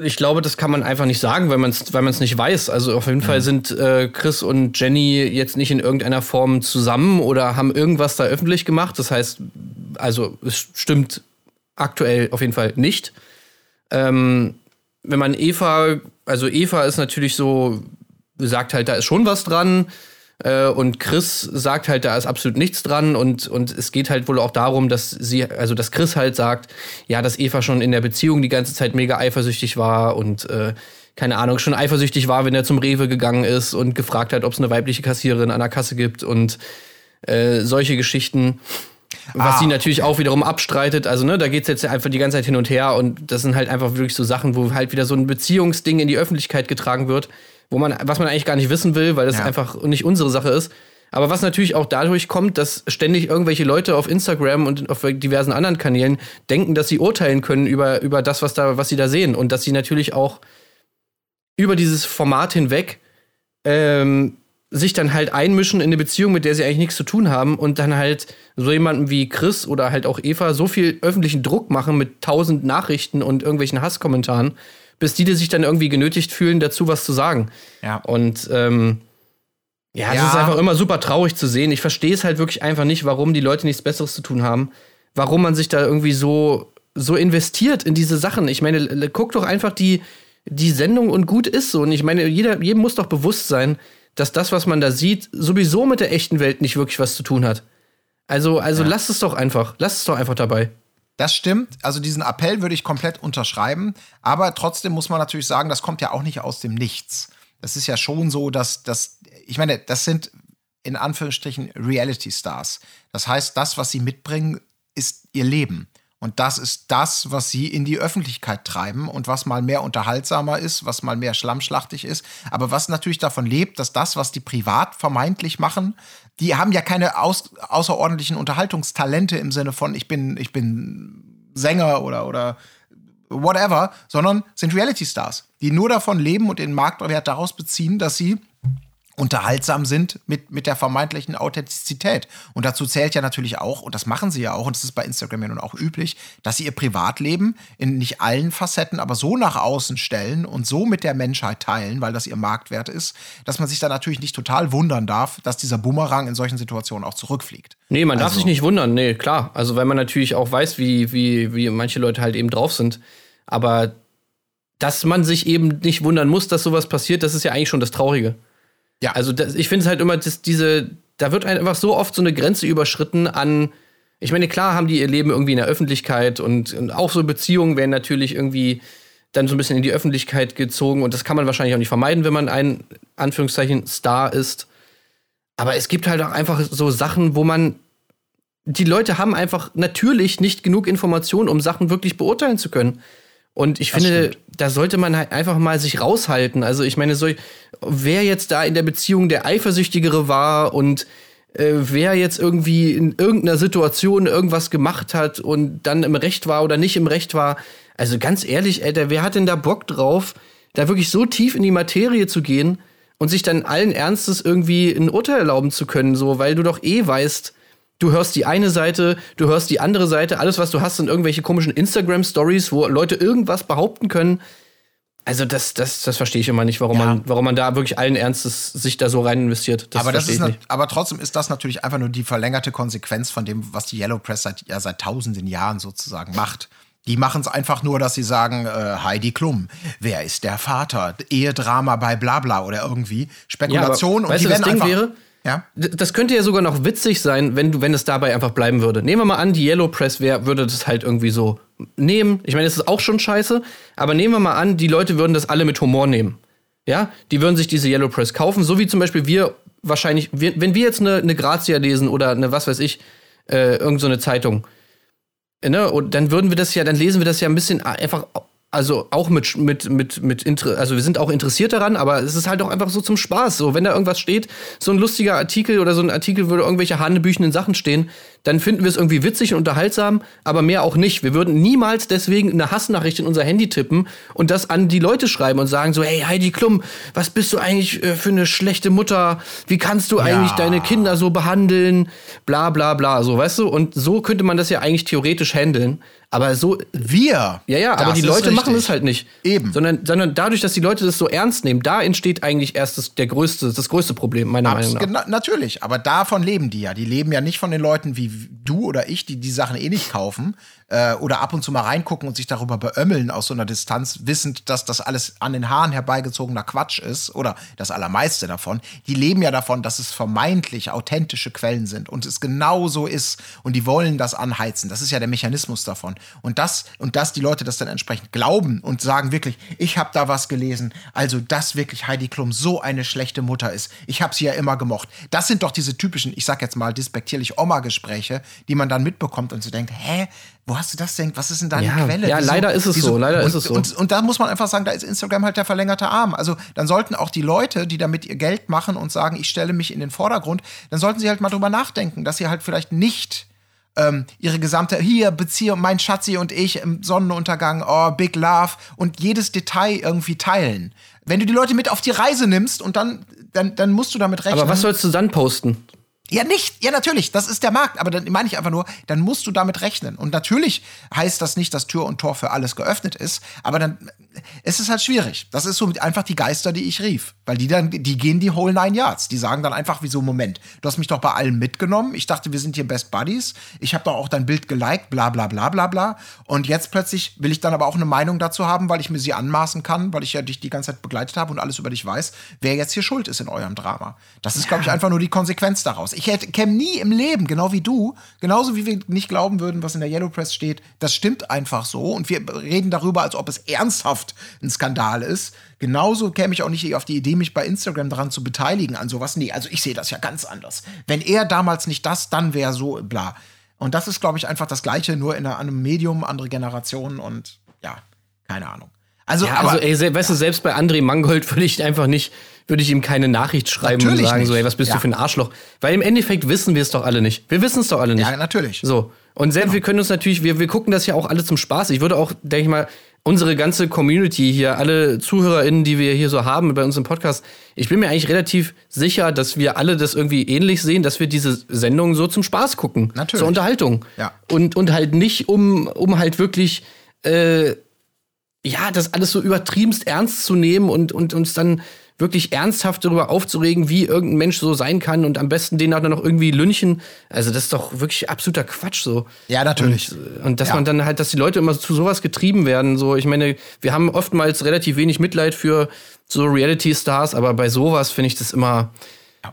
ich glaube, das kann man einfach nicht sagen, weil man es weil man's nicht weiß. Also auf jeden Fall sind äh, Chris und Jenny jetzt nicht in irgendeiner Form zusammen oder haben irgendwas da öffentlich gemacht. Das heißt, also es stimmt aktuell auf jeden Fall nicht. Ähm, wenn man Eva, also Eva ist natürlich so, sagt halt, da ist schon was dran. Äh, und Chris sagt halt, da ist absolut nichts dran. Und, und es geht halt wohl auch darum, dass sie, also dass Chris halt sagt, ja, dass Eva schon in der Beziehung die ganze Zeit mega eifersüchtig war und äh, keine Ahnung, schon eifersüchtig war, wenn er zum Rewe gegangen ist und gefragt hat, ob es eine weibliche Kassiererin an der Kasse gibt und äh, solche Geschichten. Was Ah, sie natürlich auch wiederum abstreitet. Also, ne, da geht's jetzt einfach die ganze Zeit hin und her und das sind halt einfach wirklich so Sachen, wo halt wieder so ein Beziehungsding in die Öffentlichkeit getragen wird, wo man, was man eigentlich gar nicht wissen will, weil das Ja. einfach nicht unsere Sache ist. Aber was natürlich auch dadurch kommt, dass ständig irgendwelche Leute auf Instagram und auf diversen anderen Kanälen denken, dass sie urteilen können über, über das, was, da, was sie da sehen. Und dass sie natürlich auch über dieses Format hinweg ähm, sich dann halt einmischen in eine Beziehung, mit der sie eigentlich nichts zu tun haben und dann halt so jemanden wie Chris oder halt auch Eva so viel öffentlichen Druck machen mit tausend Nachrichten und irgendwelchen Hasskommentaren, bis die, die sich dann irgendwie genötigt fühlen, dazu was zu sagen. Ja. Und ähm, ja, Ja. das ist einfach immer super traurig zu sehen. Ich verstehe es halt wirklich einfach nicht, warum die Leute nichts Besseres zu tun haben. Warum man sich da irgendwie so, so investiert in diese Sachen. Ich meine, guck doch einfach die, die Sendung und gut ist so. Und ich meine, jeder, jedem muss doch bewusst sein, dass das, was man da sieht, sowieso mit der echten Welt nicht wirklich was zu tun hat. Also, also lasst es doch einfach. Lasst es doch einfach dabei. Das stimmt. Also diesen Appell würde ich komplett unterschreiben. Aber trotzdem muss man natürlich sagen, das kommt ja auch nicht aus dem Nichts. Das ist ja schon so, dass das, ich meine, das sind in Anführungsstrichen Reality Stars. Das heißt, das, was sie mitbringen, ist ihr Leben. Und das ist das, was sie in die Öffentlichkeit treiben und was mal mehr unterhaltsamer ist, was mal mehr schlammschlachtig ist. Aber was natürlich davon lebt, dass das, was die privat vermeintlich machen, die haben ja keine aus, außerordentlichen Unterhaltungstalente im Sinne von, ich bin, ich bin Sänger oder, oder whatever, sondern sind Reality Stars, die nur davon leben und den Marktwert daraus beziehen, dass sie unterhaltsam sind mit, mit der vermeintlichen Authentizität. Und dazu zählt ja natürlich auch, und das machen sie ja auch, und das ist bei Instagram ja nun auch üblich, dass sie ihr Privatleben in nicht allen Facetten, aber so nach außen stellen und so mit der Menschheit teilen, weil das ihr Marktwert ist, dass man sich da natürlich nicht total wundern darf, dass dieser Bumerang in solchen Situationen auch zurückfliegt. Nee, man darf Also- sich nicht wundern. Nee, klar. Also, weil man natürlich auch weiß, wie, wie, wie manche Leute halt eben drauf sind. Aber dass man sich eben nicht wundern muss, dass sowas passiert, das ist ja eigentlich schon das Traurige. Ja. Also, das, ich finde es halt immer, dass diese, da wird einfach so oft so eine Grenze überschritten an. Ich meine, klar haben die ihr Leben irgendwie in der Öffentlichkeit und, und auch so Beziehungen werden natürlich irgendwie dann so ein bisschen in die Öffentlichkeit gezogen und das kann man wahrscheinlich auch nicht vermeiden, wenn man ein, Anführungszeichen, Star ist. Aber es gibt halt auch einfach so Sachen, wo man die Leute haben einfach natürlich nicht genug Informationen, um Sachen wirklich beurteilen zu können. Und ich finde, da sollte man halt einfach mal sich raushalten. Also ich meine, so, wer jetzt da in der Beziehung der Eifersüchtigere war und äh, wer jetzt irgendwie in irgendeiner Situation irgendwas gemacht hat und dann im Recht war oder nicht im Recht war. Also ganz ehrlich, Alter, wer hat denn da Bock drauf, da wirklich so tief in die Materie zu gehen und sich dann allen Ernstes irgendwie ein Urteil erlauben zu können, so, weil du doch eh weißt, Du hörst die eine Seite, du hörst die andere Seite. Alles, was du hast, sind irgendwelche komischen Instagram-Stories, wo Leute irgendwas behaupten können. Also, das, das, das verstehe ich immer nicht, warum, Ja. man, warum man da wirklich allen Ernstes sich da so rein investiert. Das aber, das ist nicht. aber trotzdem ist das natürlich einfach nur die verlängerte Konsequenz von dem, was die Yellow Press seit, ja, seit tausenden Jahren sozusagen macht. Die machen es einfach nur, dass sie sagen, äh, Heidi Klum, wer ist der Vater? Ehedrama bei Blabla oder irgendwie. Spekulation und weißt die du, das werden Ding einfach, wäre, Ja? Das könnte ja sogar noch witzig sein, wenn du, wenn es dabei einfach bleiben würde. Nehmen wir mal an, die Yellow Press wär, würde das halt irgendwie so nehmen. Ich meine, das ist auch schon scheiße, aber nehmen wir mal an, die Leute würden das alle mit Humor nehmen. Ja, die würden sich diese Yellow Press kaufen, so wie zum Beispiel wir wahrscheinlich, wenn wir jetzt eine, eine Grazia lesen oder eine, was weiß ich, äh, irgend so Zeitung, ne, und dann würden wir das ja, dann lesen wir das ja ein bisschen einfach, also auch mit, mit, mit, mit, Inter also wir sind auch interessiert daran, aber es ist halt auch einfach so zum Spaß. So, wenn da irgendwas steht, so ein lustiger Artikel oder so ein Artikel würde irgendwelche hanebüchenden Sachen stehen, dann finden wir es irgendwie witzig und unterhaltsam, aber mehr auch nicht. Wir würden niemals deswegen eine Hassnachricht in unser Handy tippen und das an die Leute schreiben und sagen so, hey Heidi Klum, was bist du eigentlich äh, für eine schlechte Mutter? Wie kannst du eigentlich deine Kinder so behandeln? Bla bla bla, so, weißt du? Und so könnte man das ja eigentlich theoretisch handeln. Aber so Wir. ja, ja, aber die Leute machen richtig. es halt nicht. Eben. Sondern, sondern dadurch, dass die Leute das so ernst nehmen, da entsteht eigentlich erst das, der größte, das größte Problem, meiner Abs Meinung nach. natürlich, aber davon leben die ja. Die leben ja nicht von den Leuten wie du oder ich, die die Sachen eh nicht kaufen äh, oder ab und zu mal reingucken und sich darüber beömmeln aus so einer Distanz, wissend, dass das alles an den Haaren herbeigezogener Quatsch ist oder das allermeiste davon. Die leben ja davon, dass es vermeintlich authentische Quellen sind und es genau so ist und die wollen das anheizen. Das ist ja der Mechanismus davon. Und das und dass die Leute das dann entsprechend glauben und sagen wirklich, ich habe da was gelesen, also dass wirklich Heidi Klum so eine schlechte Mutter ist. Ich habe sie ja immer gemocht. Das sind doch diese typischen, ich sag jetzt mal despektierlich Oma-Gespräche, die man dann mitbekommt und so denkt, hä, wo hast du das denn? Was ist denn deine Ja, Quelle? ja, leider ist es so, leider und, ist es so. Und, und da muss man einfach sagen, da ist Instagram halt der verlängerte Arm. Also dann sollten auch die Leute, die damit ihr Geld machen und sagen, ich stelle mich in den Vordergrund, dann sollten sie halt mal drüber nachdenken, dass sie halt vielleicht nicht ähm, ihre gesamte, hier, Beziehung, mein Schatzi und ich im Sonnenuntergang, oh, Big Love und jedes Detail irgendwie teilen. wenn du die Leute mit auf die Reise nimmst und dann, dann, dann musst du damit rechnen. Aber was sollst du dann posten? Ja, nicht. Ja, natürlich. Das ist der Markt. Aber dann meine ich einfach nur, dann musst du damit rechnen. Und natürlich heißt das nicht, dass Tür und Tor für alles geöffnet ist. Aber dann, es ist halt schwierig. Das ist so einfach die Geister, die ich rief. Weil die dann, die gehen die whole nine yards. Die sagen dann einfach wie so, Moment, du hast mich doch bei allem mitgenommen. Ich dachte, wir sind hier Best Buddies. Ich habe doch auch dein Bild geliked, bla, bla, bla, bla, bla. Und jetzt plötzlich will ich dann aber auch eine Meinung dazu haben, weil ich mir sie anmaßen kann, weil ich ja dich die ganze Zeit begleitet habe und alles über dich weiß, wer jetzt hier schuld ist in eurem Drama. Das ist, glaube ich, einfach nur die Konsequenz daraus. Ich hätte, käme nie im Leben, genau wie du, genauso wie wir nicht glauben würden, was in der Yellow Press steht, das stimmt einfach so. Und wir reden darüber, als ob es ernsthaft ein Skandal ist. Genauso käme ich auch nicht auf die Idee, mich bei Instagram daran zu beteiligen an sowas. Nee, also ich sehe das ja ganz anders. Wenn er damals nicht das, dann wäre so bla. Und das ist, glaube ich, einfach das Gleiche, nur in einem Medium, andere Generationen und ja, keine Ahnung. Also, Ja, aber, also ey, se- weißt du, selbst bei André Mangold würde ich einfach nicht, würde ich ihm keine Nachricht schreiben und sagen, so, nicht. ey, was bist Ja. du für ein Arschloch? Weil im Endeffekt wissen wir es doch alle nicht. Wir wissen es doch alle nicht. ja, natürlich. So. Und selbst wir können uns natürlich, wir, wir gucken das ja auch alle zum Spaß. Ich würde auch, denke ich mal, unsere ganze Community hier, alle ZuhörerInnen, die wir hier so haben bei uns im Podcast, ich bin mir eigentlich relativ sicher, dass wir alle das irgendwie ähnlich sehen, dass wir diese Sendung so zum Spaß gucken. Natürlich. Zur Unterhaltung. Ja. Und, und halt nicht, um, um halt wirklich, äh, ja, das alles so übertriebenst ernst zu nehmen und, und uns dann wirklich ernsthaft darüber aufzuregen, wie irgendein Mensch so sein kann und am besten den dann noch irgendwie lynchen. Also das ist doch wirklich absoluter Quatsch so. Ja, natürlich. Und, und dass Ja. man dann halt, dass die Leute immer zu sowas getrieben werden. So, ich meine, wir haben oftmals relativ wenig Mitleid für so Reality-Stars, aber bei sowas finde ich das immer.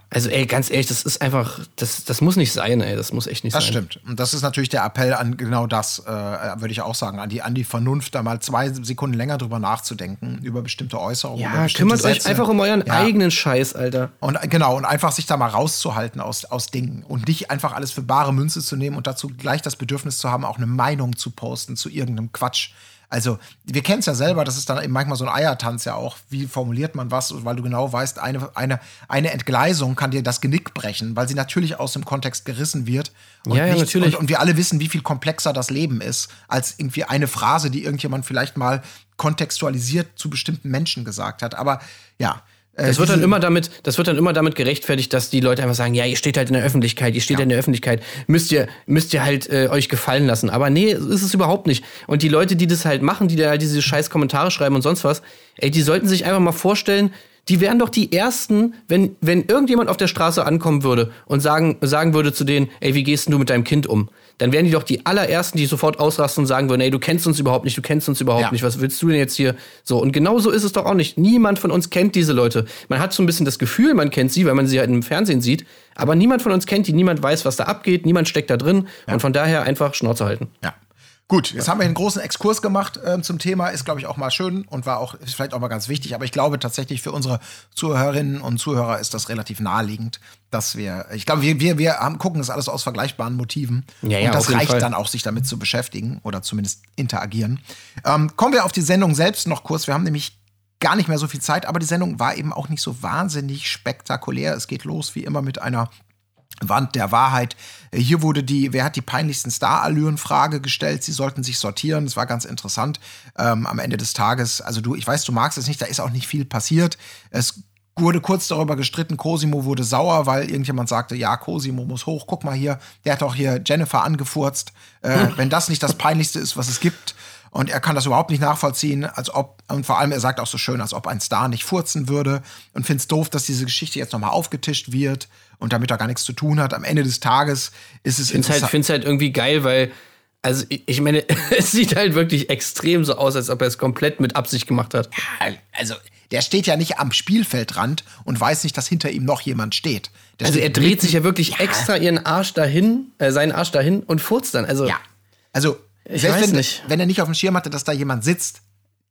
Also, ey, ganz ehrlich, das ist einfach, das, das muss nicht sein, ey. Das muss echt nicht Das sein. stimmt. Und das ist natürlich der Appell an genau das, äh, würde ich auch sagen, an die, an die Vernunft, da mal zwei Sekunden länger drüber nachzudenken, über bestimmte Äußerungen. Ja, bestimmte kümmert euch Sätze. einfach um euren Ja. eigenen Scheiß, Alter. Und genau, und einfach sich da mal rauszuhalten aus, aus Dingen und nicht einfach alles für bare Münze zu nehmen und dazu gleich das Bedürfnis zu haben, auch eine Meinung zu posten zu irgendeinem Quatsch. Also, wir kennen es ja selber, das ist dann eben manchmal so ein Eiertanz ja auch. Wie formuliert man was? Weil du genau weißt, eine, eine, eine Entgleisung kann dir das Genick brechen, weil sie natürlich aus dem Kontext gerissen wird. Und Ja, ja, nichts- natürlich. Und, und wir alle wissen, wie viel komplexer das Leben ist, als irgendwie eine Phrase, die irgendjemand vielleicht mal kontextualisiert zu bestimmten Menschen gesagt hat. Aber ja. Äh, Das wird dann immer damit, das wird dann immer damit gerechtfertigt, dass die Leute einfach sagen, ja, ihr steht halt in der Öffentlichkeit, ihr steht in der Öffentlichkeit, müsst ihr, müsst ihr halt äh, euch gefallen lassen. Aber nee, ist es überhaupt nicht. Und die Leute, die das halt machen, die da halt diese scheiß Kommentare schreiben und sonst was, ey, die sollten sich einfach mal vorstellen, die wären doch die ersten, wenn, wenn irgendjemand auf der Straße ankommen würde und sagen, sagen würde zu denen, ey, wie gehst denn du mit deinem Kind um? Dann wären die doch die allerersten, die sofort ausrasten und sagen würden, ey, du kennst uns überhaupt nicht, du kennst uns überhaupt Ja. nicht, was willst du denn jetzt hier? So, und genau so ist es doch auch nicht. Niemand von uns kennt diese Leute. Man hat so ein bisschen das Gefühl, man kennt sie, weil man sie halt im Fernsehen sieht, aber niemand von uns kennt die, niemand weiß, was da abgeht, niemand steckt da drin und von daher einfach Schnauze halten. Ja. Gut, jetzt haben wir einen großen Exkurs gemacht ähm, zum Thema, ist, glaube ich, auch mal schön und war auch, vielleicht auch mal ganz wichtig, aber ich glaube tatsächlich für unsere Zuhörerinnen und Zuhörer ist das relativ naheliegend, dass wir, ich glaube, wir, wir, wir haben, gucken das alles aus vergleichbaren Motiven. Ja, ja, und das reicht Fall. dann auch, sich damit zu beschäftigen oder zumindest interagieren. Ähm, kommen wir auf die Sendung selbst noch kurz. Wir haben nämlich gar nicht mehr so viel Zeit, aber die Sendung war eben auch nicht so wahnsinnig spektakulär. Es geht los wie immer mit einer Wand der Wahrheit. Äh, Hier wurde die, wer hat die peinlichsten Starallüren-Frage gestellt. Sie sollten sich sortieren. Das war ganz interessant. Ähm, am Ende des Tages, also du, ich weiß, du magst es nicht, da ist auch nicht viel passiert. Es wurde kurz darüber gestritten, Cosimo wurde sauer, weil irgendjemand sagte, ja, Cosimo muss hoch. Guck mal hier, der hat auch hier Jennifer angefurzt. Äh, wenn das nicht das Peinlichste ist, was es gibt. Und er kann das überhaupt nicht nachvollziehen, als ob, und vor allem er sagt auch so schön, als ob ein Star nicht furzen würde und findet es doof, dass diese Geschichte jetzt nochmal aufgetischt wird und damit er gar nichts zu tun hat. Am Ende des Tages ist es Ich finde es halt, find's halt irgendwie geil, weil, also ich, meine, es sieht halt wirklich extrem so aus, als ob er es komplett mit Absicht gemacht hat. also der steht ja nicht am Spielfeldrand und weiß nicht, dass hinter ihm noch jemand steht. Der Also er steht dreht mitten- sich ja wirklich extra ihren Arsch dahin, äh, seinen Arsch dahin und furzt dann. Also Ja. Also, Ich selbst weiß wenn, nicht. wenn er nicht auf dem Schirm hatte, dass da jemand sitzt,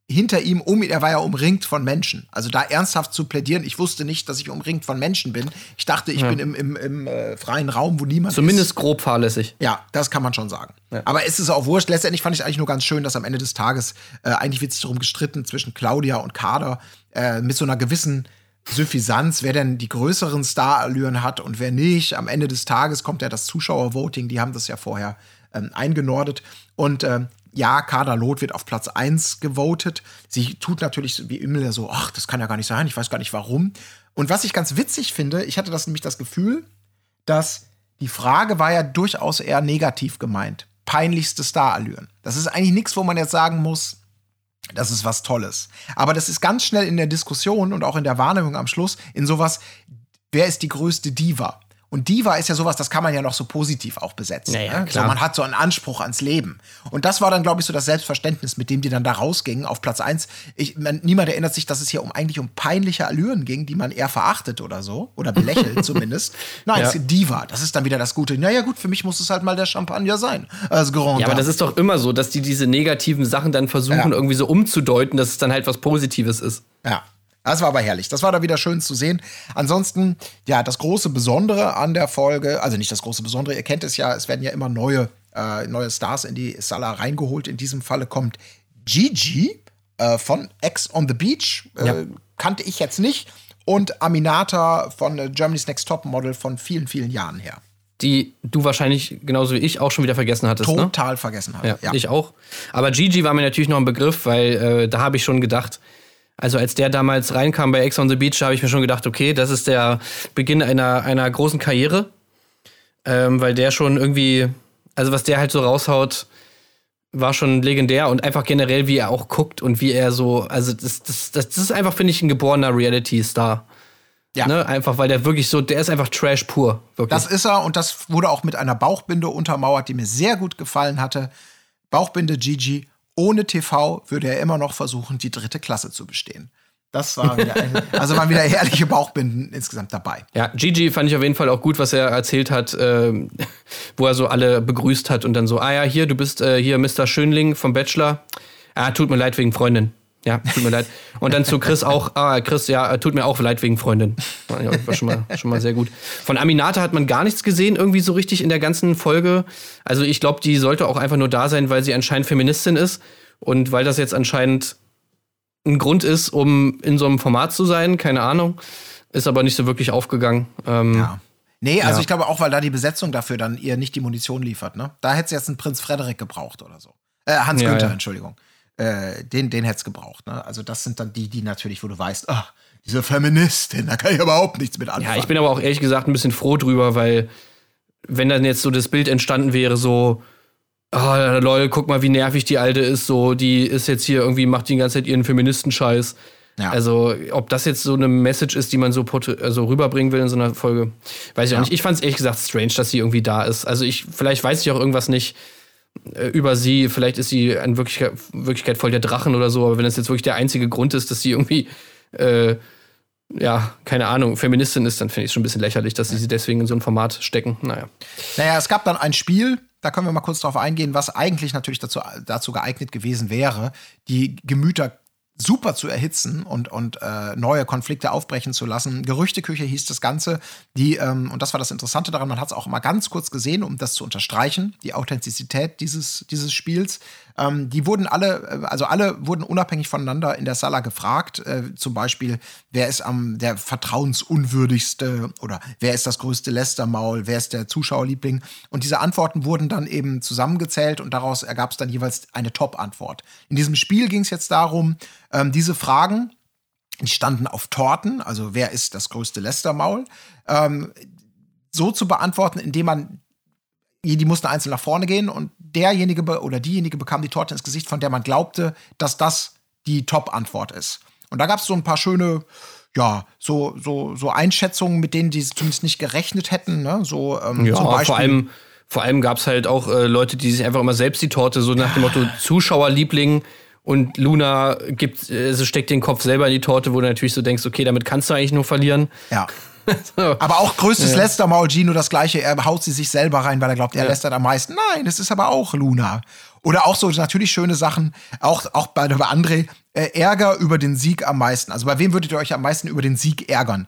hinter ihm, um ihn, er war ja umringt von Menschen. Also da ernsthaft zu plädieren, ich wusste nicht, dass ich umringt von Menschen bin. Ich dachte, ich bin im, im, im äh, freien Raum, wo niemand zumindest ist. grob fahrlässig. Ja, das kann man schon sagen. Aber es ist auch wurscht. Letztendlich fand ich es eigentlich nur ganz schön, dass am Ende des Tages äh, eigentlich wird sich darum gestritten zwischen Claudia und Kader äh, mit so einer gewissen Suffisanz, wer denn die größeren Starallüren hat und wer nicht. Am Ende des Tages kommt ja das Zuschauervoting, die haben das ja vorher ähm, eingenordet. Und ähm, ja, Kader Loth wird auf Platz 1 gewotet. Sie tut natürlich wie immer so, ach, das kann ja gar nicht sein, ich weiß gar nicht warum. Und was ich ganz witzig finde, ich hatte das nämlich das Gefühl, dass die Frage war ja durchaus eher negativ gemeint. Peinlichste Starallüren. Das ist eigentlich nichts, wo man jetzt sagen muss, das ist was Tolles. Aber das ist ganz schnell in der Diskussion und auch in der Wahrnehmung am Schluss in sowas, wer ist die größte Diva? Und Diva ist ja sowas, das kann man ja noch so positiv auch besetzen. Ja, ja, ne? klar. So, man hat so einen Anspruch ans Leben. Und das war dann, glaube ich, so das Selbstverständnis, mit dem die dann da rausgingen auf Platz 1. Ich, man, niemand erinnert sich, dass es hier um eigentlich um peinliche Allüren ging, die man eher verachtet oder so. Oder belächelt zumindest. Nein, Ja. es ist Diva. Das ist dann wieder das Gute. Naja, gut, für mich muss es halt mal der Champagner sein. Als Grand Ja, aber das ist doch immer so, dass die diese negativen Sachen dann versuchen, Ja. irgendwie so umzudeuten, dass es dann halt was Positives ist. Ja. Das war aber herrlich. Das war da wieder schön zu sehen. Ansonsten, ja, das große Besondere an der Folge, also nicht das große Besondere, ihr kennt es ja, es werden ja immer neue, äh, neue Stars in die Sala reingeholt. In diesem Falle kommt Gigi äh, von Ex on the Beach. Äh, Ja. Kannte ich jetzt nicht. Und Aminata von äh, Germany's Next Top Model von vielen, vielen Jahren her. Die du wahrscheinlich genauso wie ich auch schon wieder vergessen hattest, ne? Total vergessen hatte. Ja, ich auch. Aber Gigi war mir natürlich noch ein Begriff, weil äh, da habe ich schon gedacht, also als der damals reinkam bei Ex on the Beach, habe ich mir schon gedacht, okay, das ist der Beginn einer, einer großen Karriere. Ähm, weil der schon irgendwie, also was der halt so raushaut, war schon legendär und einfach generell, wie er auch guckt und wie er so, also das, das, das, ist einfach, finde ich, ein geborener Reality-Star. Ja. Ne? Einfach, weil der wirklich so, der ist einfach Trash pur. Wirklich. Das ist er und das wurde auch mit einer Bauchbinde untermauert, die mir sehr gut gefallen hatte. Bauchbinde Gigi. Ohne TV würde er immer noch versuchen, die dritte Klasse zu bestehen. Das war wieder, also waren wieder herrliche Bauchbinden insgesamt dabei. Ja, Gigi fand ich auf jeden Fall auch gut, was er erzählt hat, ähm, wo er so alle begrüßt hat und dann so, ah ja, hier, du bist äh, hier Mr. Schönling vom Bachelor. Ah, tut mir leid wegen Freundin. Ja, tut mir leid. Und dann zu Chris auch, ah, Chris, ja, äh, tut mir auch leid wegen Freundin. Ja, war schon mal, schon mal sehr gut. Von Aminata hat man gar nichts gesehen, irgendwie so richtig in der ganzen Folge. Also ich glaube, die sollte auch einfach nur da sein, weil sie anscheinend Feministin ist und weil das jetzt anscheinend ein Grund ist, um in so einem Format zu sein, keine Ahnung. Ist aber nicht so wirklich aufgegangen. Ähm, Ja. Nee, also Ja. ich glaube auch, weil da die Besetzung dafür dann ihr nicht die Munition liefert, ne? Da hätte es jetzt einen Prinz Frederik gebraucht oder so. Äh, Hans Ja, Günther, ja. Entschuldigung. Äh, den den hätte es gebraucht, ne? Also das sind dann die, die natürlich, wo du weißt, ach, diese Feministin, da kann ich überhaupt nichts mit anfangen. Ja, ich bin aber auch ehrlich gesagt ein bisschen froh drüber, weil wenn dann jetzt so das Bild entstanden wäre, so, oh, lol, guck mal, wie nervig die Alte ist, so, die ist jetzt hier irgendwie, macht die ganze Zeit ihren Feministenscheiß. Ja. Also, ob das jetzt so eine Message ist, die man so also rüberbringen will in so einer Folge, weiß ich auch nicht. Ich fand es ehrlich gesagt strange, dass sie irgendwie da ist. Also, ich, vielleicht weiß ich auch irgendwas nicht über sie. Vielleicht ist sie in Wirklichkeit, Wirklichkeit voll der Drachen oder so. Aber wenn das jetzt wirklich der einzige Grund ist, dass sie irgendwie, äh, ja, keine Ahnung, Feministin ist, dann finde ich es schon ein bisschen lächerlich, dass sie sie deswegen in so ein Format stecken. Naja. Naja, es gab dann ein Spiel, da können wir mal kurz drauf eingehen, was eigentlich natürlich dazu, dazu geeignet gewesen wäre, die Gemüter super zu erhitzen und, und äh, neue Konflikte aufbrechen zu lassen. Gerüchteküche hieß das Ganze, die, ähm, und das war das Interessante daran, man hat es auch mal ganz kurz gesehen, um das zu unterstreichen, die Authentizität dieses, dieses Spiels. Ähm, die wurden alle, äh, also alle wurden unabhängig voneinander in der Sala gefragt, äh, zum Beispiel, wer ist am der vertrauensunwürdigste oder wer ist das größte Lästermaul, wer ist der Zuschauerliebling. Und diese Antworten wurden dann eben zusammengezählt und daraus ergab es dann jeweils eine Top-Antwort. In diesem Spiel ging es jetzt darum, ähm, diese Fragen, die standen auf Torten, also wer ist das größte Lästermaul, ähm, so zu beantworten, indem man die mussten einzeln nach vorne gehen und derjenige oder diejenige bekam die Torte ins Gesicht, von der man glaubte, dass das die Top-Antwort ist. Und da gab es so ein paar schöne, ja, so, so, so Einschätzungen, mit denen die zumindest nicht gerechnet hätten. Ne? So, ähm, Ja, zum Beispiel, vor allem, vor allem gab es halt auch äh, Leute, die sich einfach immer selbst die Torte, so nach dem Motto Zuschauerliebling und Luna gibt, also steckt den Kopf selber in die Torte, wo du natürlich so denkst, okay, damit kannst du eigentlich nur verlieren. Ja. Aber auch größtes Lästermaul, Gino, das gleiche. Er haut sie sich selber rein, weil er glaubt, er lästert am meisten. Nein, das ist aber auch Luna. Oder auch so natürlich schöne Sachen, auch, auch bei, bei André, äh, Ärger über den Sieg am meisten. Also bei wem würdet ihr euch am meisten über den Sieg ärgern?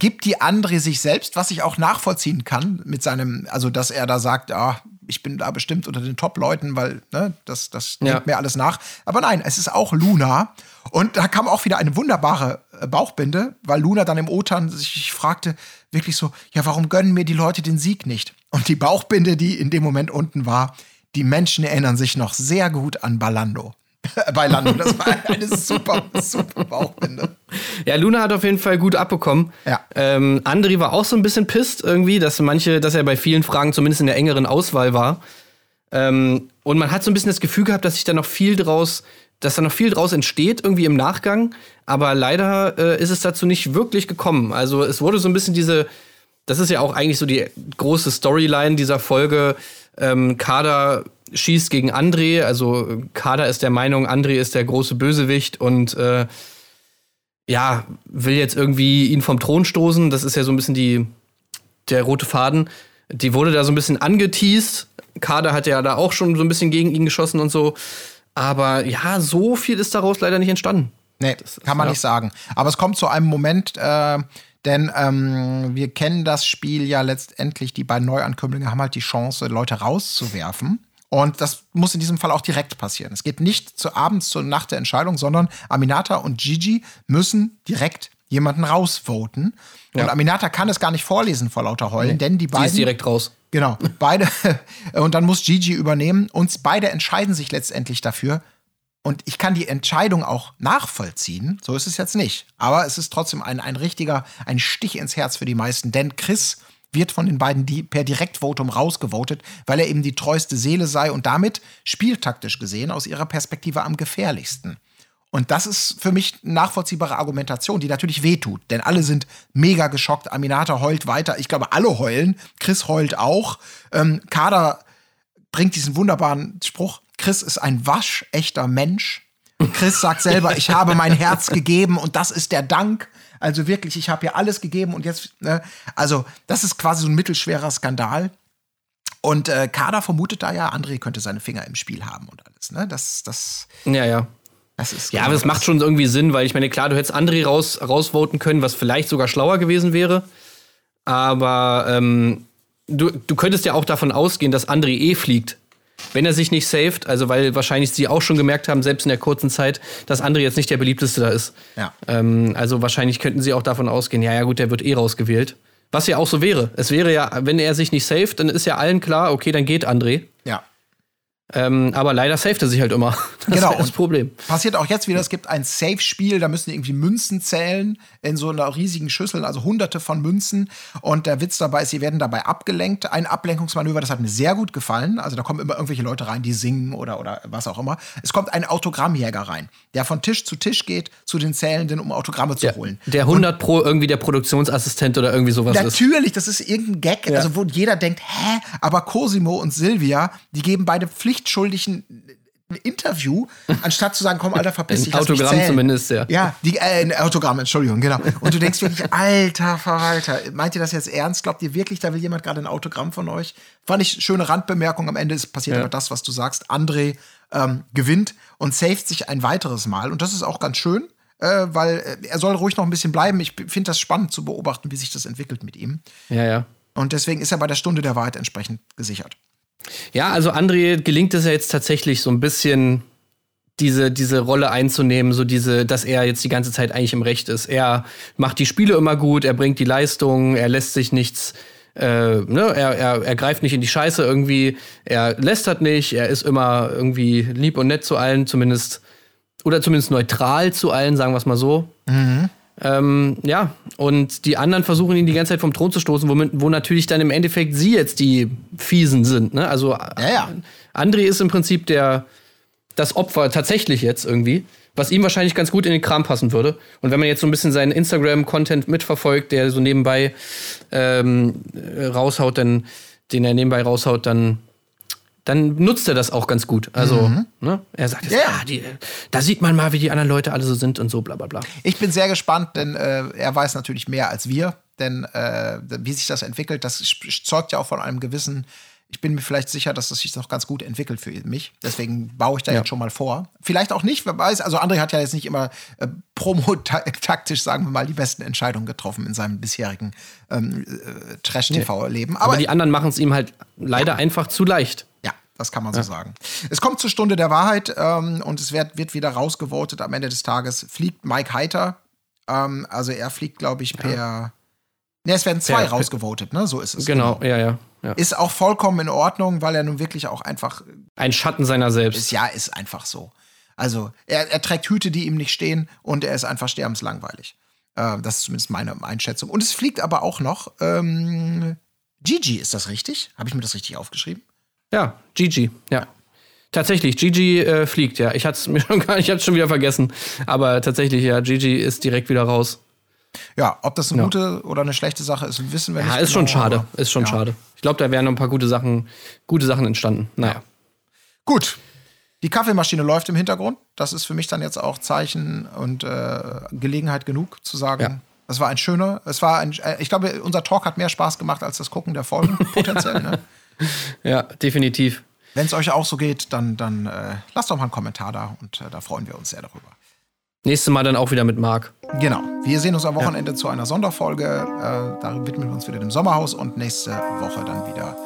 Gibt die André sich selbst, was ich auch nachvollziehen kann, mit seinem, also dass er da sagt, ah, ich bin da bestimmt unter den Top-Leuten, weil ne, das, das Ja. mir alles nach. Aber nein, es ist auch Luna. Und da kam auch wieder eine wunderbare äh, Bauchbinde, weil Luna dann im O-Tan sich fragte, wirklich so, ja, warum gönnen mir die Leute den Sieg nicht? Und die Bauchbinde, die in dem Moment unten war, die Menschen erinnern sich noch sehr gut an Balando. Bei Lando, das war eine super, super Bauchbinde. Ja, Luna hat auf jeden Fall gut abbekommen. Ja. Ähm, Andri war auch so ein bisschen pisst irgendwie, dass manche, dass er bei vielen Fragen zumindest in der engeren Auswahl war. Ähm, und man hat so ein bisschen das Gefühl gehabt, dass sich da noch viel draus, dass da noch viel draus entsteht, irgendwie im Nachgang. Aber leider äh, ist es dazu nicht wirklich gekommen. Also es wurde so ein bisschen diese, das ist ja auch eigentlich so die große Storyline dieser Folge. Ähm, Kader schießt gegen André, also Kader ist der Meinung, André ist der große Bösewicht und äh, ja, will jetzt irgendwie ihn vom Thron stoßen. Das ist ja so ein bisschen die, der rote Faden. Die wurde da so ein bisschen angeteased. Kader hat ja da auch schon so ein bisschen gegen ihn geschossen und so. Aber ja, so viel ist daraus leider nicht entstanden. Nee, ist- kann man ja. nicht sagen. Aber es kommt zu einem Moment, äh, denn ähm, wir kennen das Spiel ja letztendlich, die beiden Neuankömmlinge haben halt die Chance, Leute rauszuwerfen. Und das muss in diesem Fall auch direkt passieren. Es geht nicht zu abends zur Nacht der Entscheidung, sondern Aminata und Gigi müssen direkt jemanden rausvoten. Und Ja. Aminata kann es gar nicht vorlesen vor lauter Heulen, denn die Die beiden. ist direkt raus. Genau, beide. Und dann muss Gigi übernehmen. Und beide entscheiden sich letztendlich dafür. Und ich kann die Entscheidung auch nachvollziehen. So ist es jetzt nicht. Aber es ist trotzdem ein, ein richtiger, ein Stich ins Herz für die meisten. Denn Chris wird von den beiden die per Direktvotum rausgevotet, weil er eben die treueste Seele sei und damit spieltaktisch gesehen aus ihrer Perspektive am gefährlichsten. Und das ist für mich nachvollziehbare Argumentation, die natürlich wehtut. Denn alle sind mega geschockt. Aminata heult weiter. Ich glaube, alle heulen. Chris heult auch. Ähm, Kader bringt diesen wunderbaren Spruch: Chris ist ein waschechter Mensch. Chris sagt selber, ich habe mein Herz gegeben und das ist der Dank. Also wirklich, ich habe hier alles gegeben und jetzt, ne? also das ist quasi so ein mittelschwerer Skandal. Und äh, Kader vermutet da ja, André könnte seine Finger im Spiel haben und alles. Ne? Das, das, Ja, ja. das ist. Ja, genau aber das macht schon irgendwie Sinn, weil ich meine, klar, du hättest André raus, rausvoten können, was vielleicht sogar schlauer gewesen wäre. Aber ähm, du, du könntest ja auch davon ausgehen, dass André eh fliegt. Wenn er sich nicht saved, also weil wahrscheinlich sie auch schon gemerkt haben, selbst in der kurzen Zeit, dass André jetzt nicht der beliebteste da ist. Ja. Ähm, also wahrscheinlich könnten sie auch davon ausgehen, ja, ja gut, der wird eh rausgewählt. Was ja auch so wäre. Es wäre ja, wenn er sich nicht saved, dann ist ja allen klar, okay, dann geht André. Ja. Ähm, aber leider saved er sich halt immer. Das Genau, ist das und- Problem. Passiert auch jetzt wieder, es gibt ein Safe-Spiel, da müssen die irgendwie Münzen zählen in so einer riesigen Schüssel, also hunderte von Münzen. Und der Witz dabei ist, sie werden dabei abgelenkt. Ein Ablenkungsmanöver, das hat mir sehr gut gefallen. Also da kommen immer irgendwelche Leute rein, die singen oder, oder was auch immer. Es kommt ein Autogrammjäger rein, der von Tisch zu Tisch geht, zu den Zählenden, um Autogramme zu Der, holen. der 100 Pro irgendwie der Produktionsassistent oder irgendwie sowas ist. Natürlich, das ist irgendein Gag, Ja. also wo jeder denkt, hä? Aber Cosimo und Silvia, die geben beide pflichtschuldig ein, ein Interview, anstatt zu sagen, komm, Alter, verpiss Ein dich. mich Autogramm zumindest, ja. Ja, die, äh, ein Autogramm, Entschuldigung, genau. Und du denkst wirklich, alter Verwalter, meint ihr das jetzt ernst? Glaubt ihr wirklich, da will jemand gerade ein Autogramm von euch? Fand ich schöne Randbemerkung. Am Ende ist passiert Ja. aber das, was du sagst. André ähm, gewinnt und saved sich ein weiteres Mal. Und das ist auch ganz schön, äh, weil äh, er soll ruhig noch ein bisschen bleiben. Ich finde das spannend zu beobachten, wie sich das entwickelt mit ihm. Ja, ja. Und deswegen ist er bei der Stunde der Wahrheit entsprechend gesichert. Ja, also André gelingt es ja jetzt tatsächlich so ein bisschen diese, diese Rolle einzunehmen, so diese, dass er jetzt die ganze Zeit eigentlich im Recht ist. Er macht die Spiele immer gut, er bringt die Leistung, er lässt sich nichts, äh, ne, er, er, er greift nicht in die Scheiße irgendwie, er lästert nicht, er ist immer irgendwie lieb und nett zu allen, zumindest, oder zumindest neutral zu allen, sagen wir es mal so. Ähm, ja, und die anderen versuchen ihn die ganze Zeit vom Thron zu stoßen, womit, wo natürlich dann im Endeffekt sie jetzt die Fiesen sind. Ne? Also ja. André ist im Prinzip der, das Opfer tatsächlich jetzt irgendwie, was ihm wahrscheinlich ganz gut in den Kram passen würde. Und wenn man jetzt so ein bisschen seinen Instagram-Content mitverfolgt, der so nebenbei ähm, äh, raushaut, dann, den er nebenbei raushaut, dann dann nutzt er das auch ganz gut. Also, ne? er sagt jetzt, Ja. ah, die, da sieht man mal, wie die anderen Leute alle so sind und so, bla bla bla. Ich bin sehr gespannt, denn äh, er weiß natürlich mehr als wir. Denn äh, wie sich das entwickelt, das zeugt ja auch von einem gewissen. Ich bin mir vielleicht sicher, dass das sich noch ganz gut entwickelt für mich. Deswegen baue ich da Ja. jetzt schon mal vor. Vielleicht auch nicht, wer weiß. Also André hat ja jetzt nicht immer äh, promo-taktisch, sagen wir mal, die besten Entscheidungen getroffen in seinem bisherigen ähm, äh, Trash-TV-Leben. Aber, die anderen machen es ihm halt leider einfach zu leicht. Ja, das kann man so sagen. Es kommt zur Stunde der Wahrheit ähm, und es wird, wird wieder rausgevotet. Am Ende des Tages fliegt Mike Heiter. Ähm, also er fliegt, glaube ich, per. Ne, es werden zwei Per- rausgevotet, ne? So ist es. Genau, ja, ja. ja. Ist auch vollkommen in Ordnung, weil er nun wirklich auch einfach Ein Schatten seiner selbst. Ist, ja, ist einfach so. Also, er, er trägt Hüte, die ihm nicht stehen und er ist einfach sterbenslangweilig. Äh, das ist zumindest meine Einschätzung. Und es fliegt aber auch noch ähm, Gigi, ist das richtig? Habe ich mir das richtig aufgeschrieben? Ja, Gigi, ja. Tatsächlich, Gigi äh, fliegt, ja. Ich hatte es mir schon gar nicht, ich hatte schon wieder vergessen. Aber tatsächlich, ja, Gigi ist direkt wieder raus. Ja, ob das eine ja. gute oder eine schlechte Sache ist, wissen wir ja, nicht. Ja, ist genau, schon schade. Ist schon ja. schade. Ich glaube, da wären noch ein paar gute Sachen, gute Sachen entstanden. Naja. Gut. Die Kaffeemaschine läuft im Hintergrund. Das ist für mich dann jetzt auch Zeichen und äh, Gelegenheit genug zu sagen. Das war ein schöner, es war ein, äh, ich glaube, unser Talk hat mehr Spaß gemacht als das Gucken der Folgen, potenziell. Ne? Ja, definitiv. Wenn es euch auch so geht, dann, dann äh, lasst doch mal einen Kommentar da und äh, da freuen wir uns sehr darüber. Nächstes Mal dann auch wieder mit Marc. Genau. Wir sehen uns am Wochenende ja. zu einer Sonderfolge. Äh, da widmen wir uns wieder dem Sommerhaus und nächste Woche dann wieder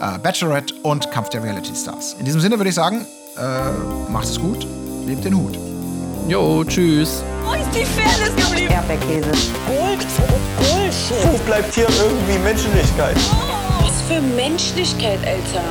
äh, Bachelorette und Kampf der Reality Stars. In diesem Sinne würde ich sagen, äh, macht es gut, lebt den Hut. Jo, tschüss. Wo ist die Fairness geblieben? Erdbeerkäse. Gold, Bullshit. Wo bleibt hier irgendwie Menschlichkeit? Was für Menschlichkeit, Alter.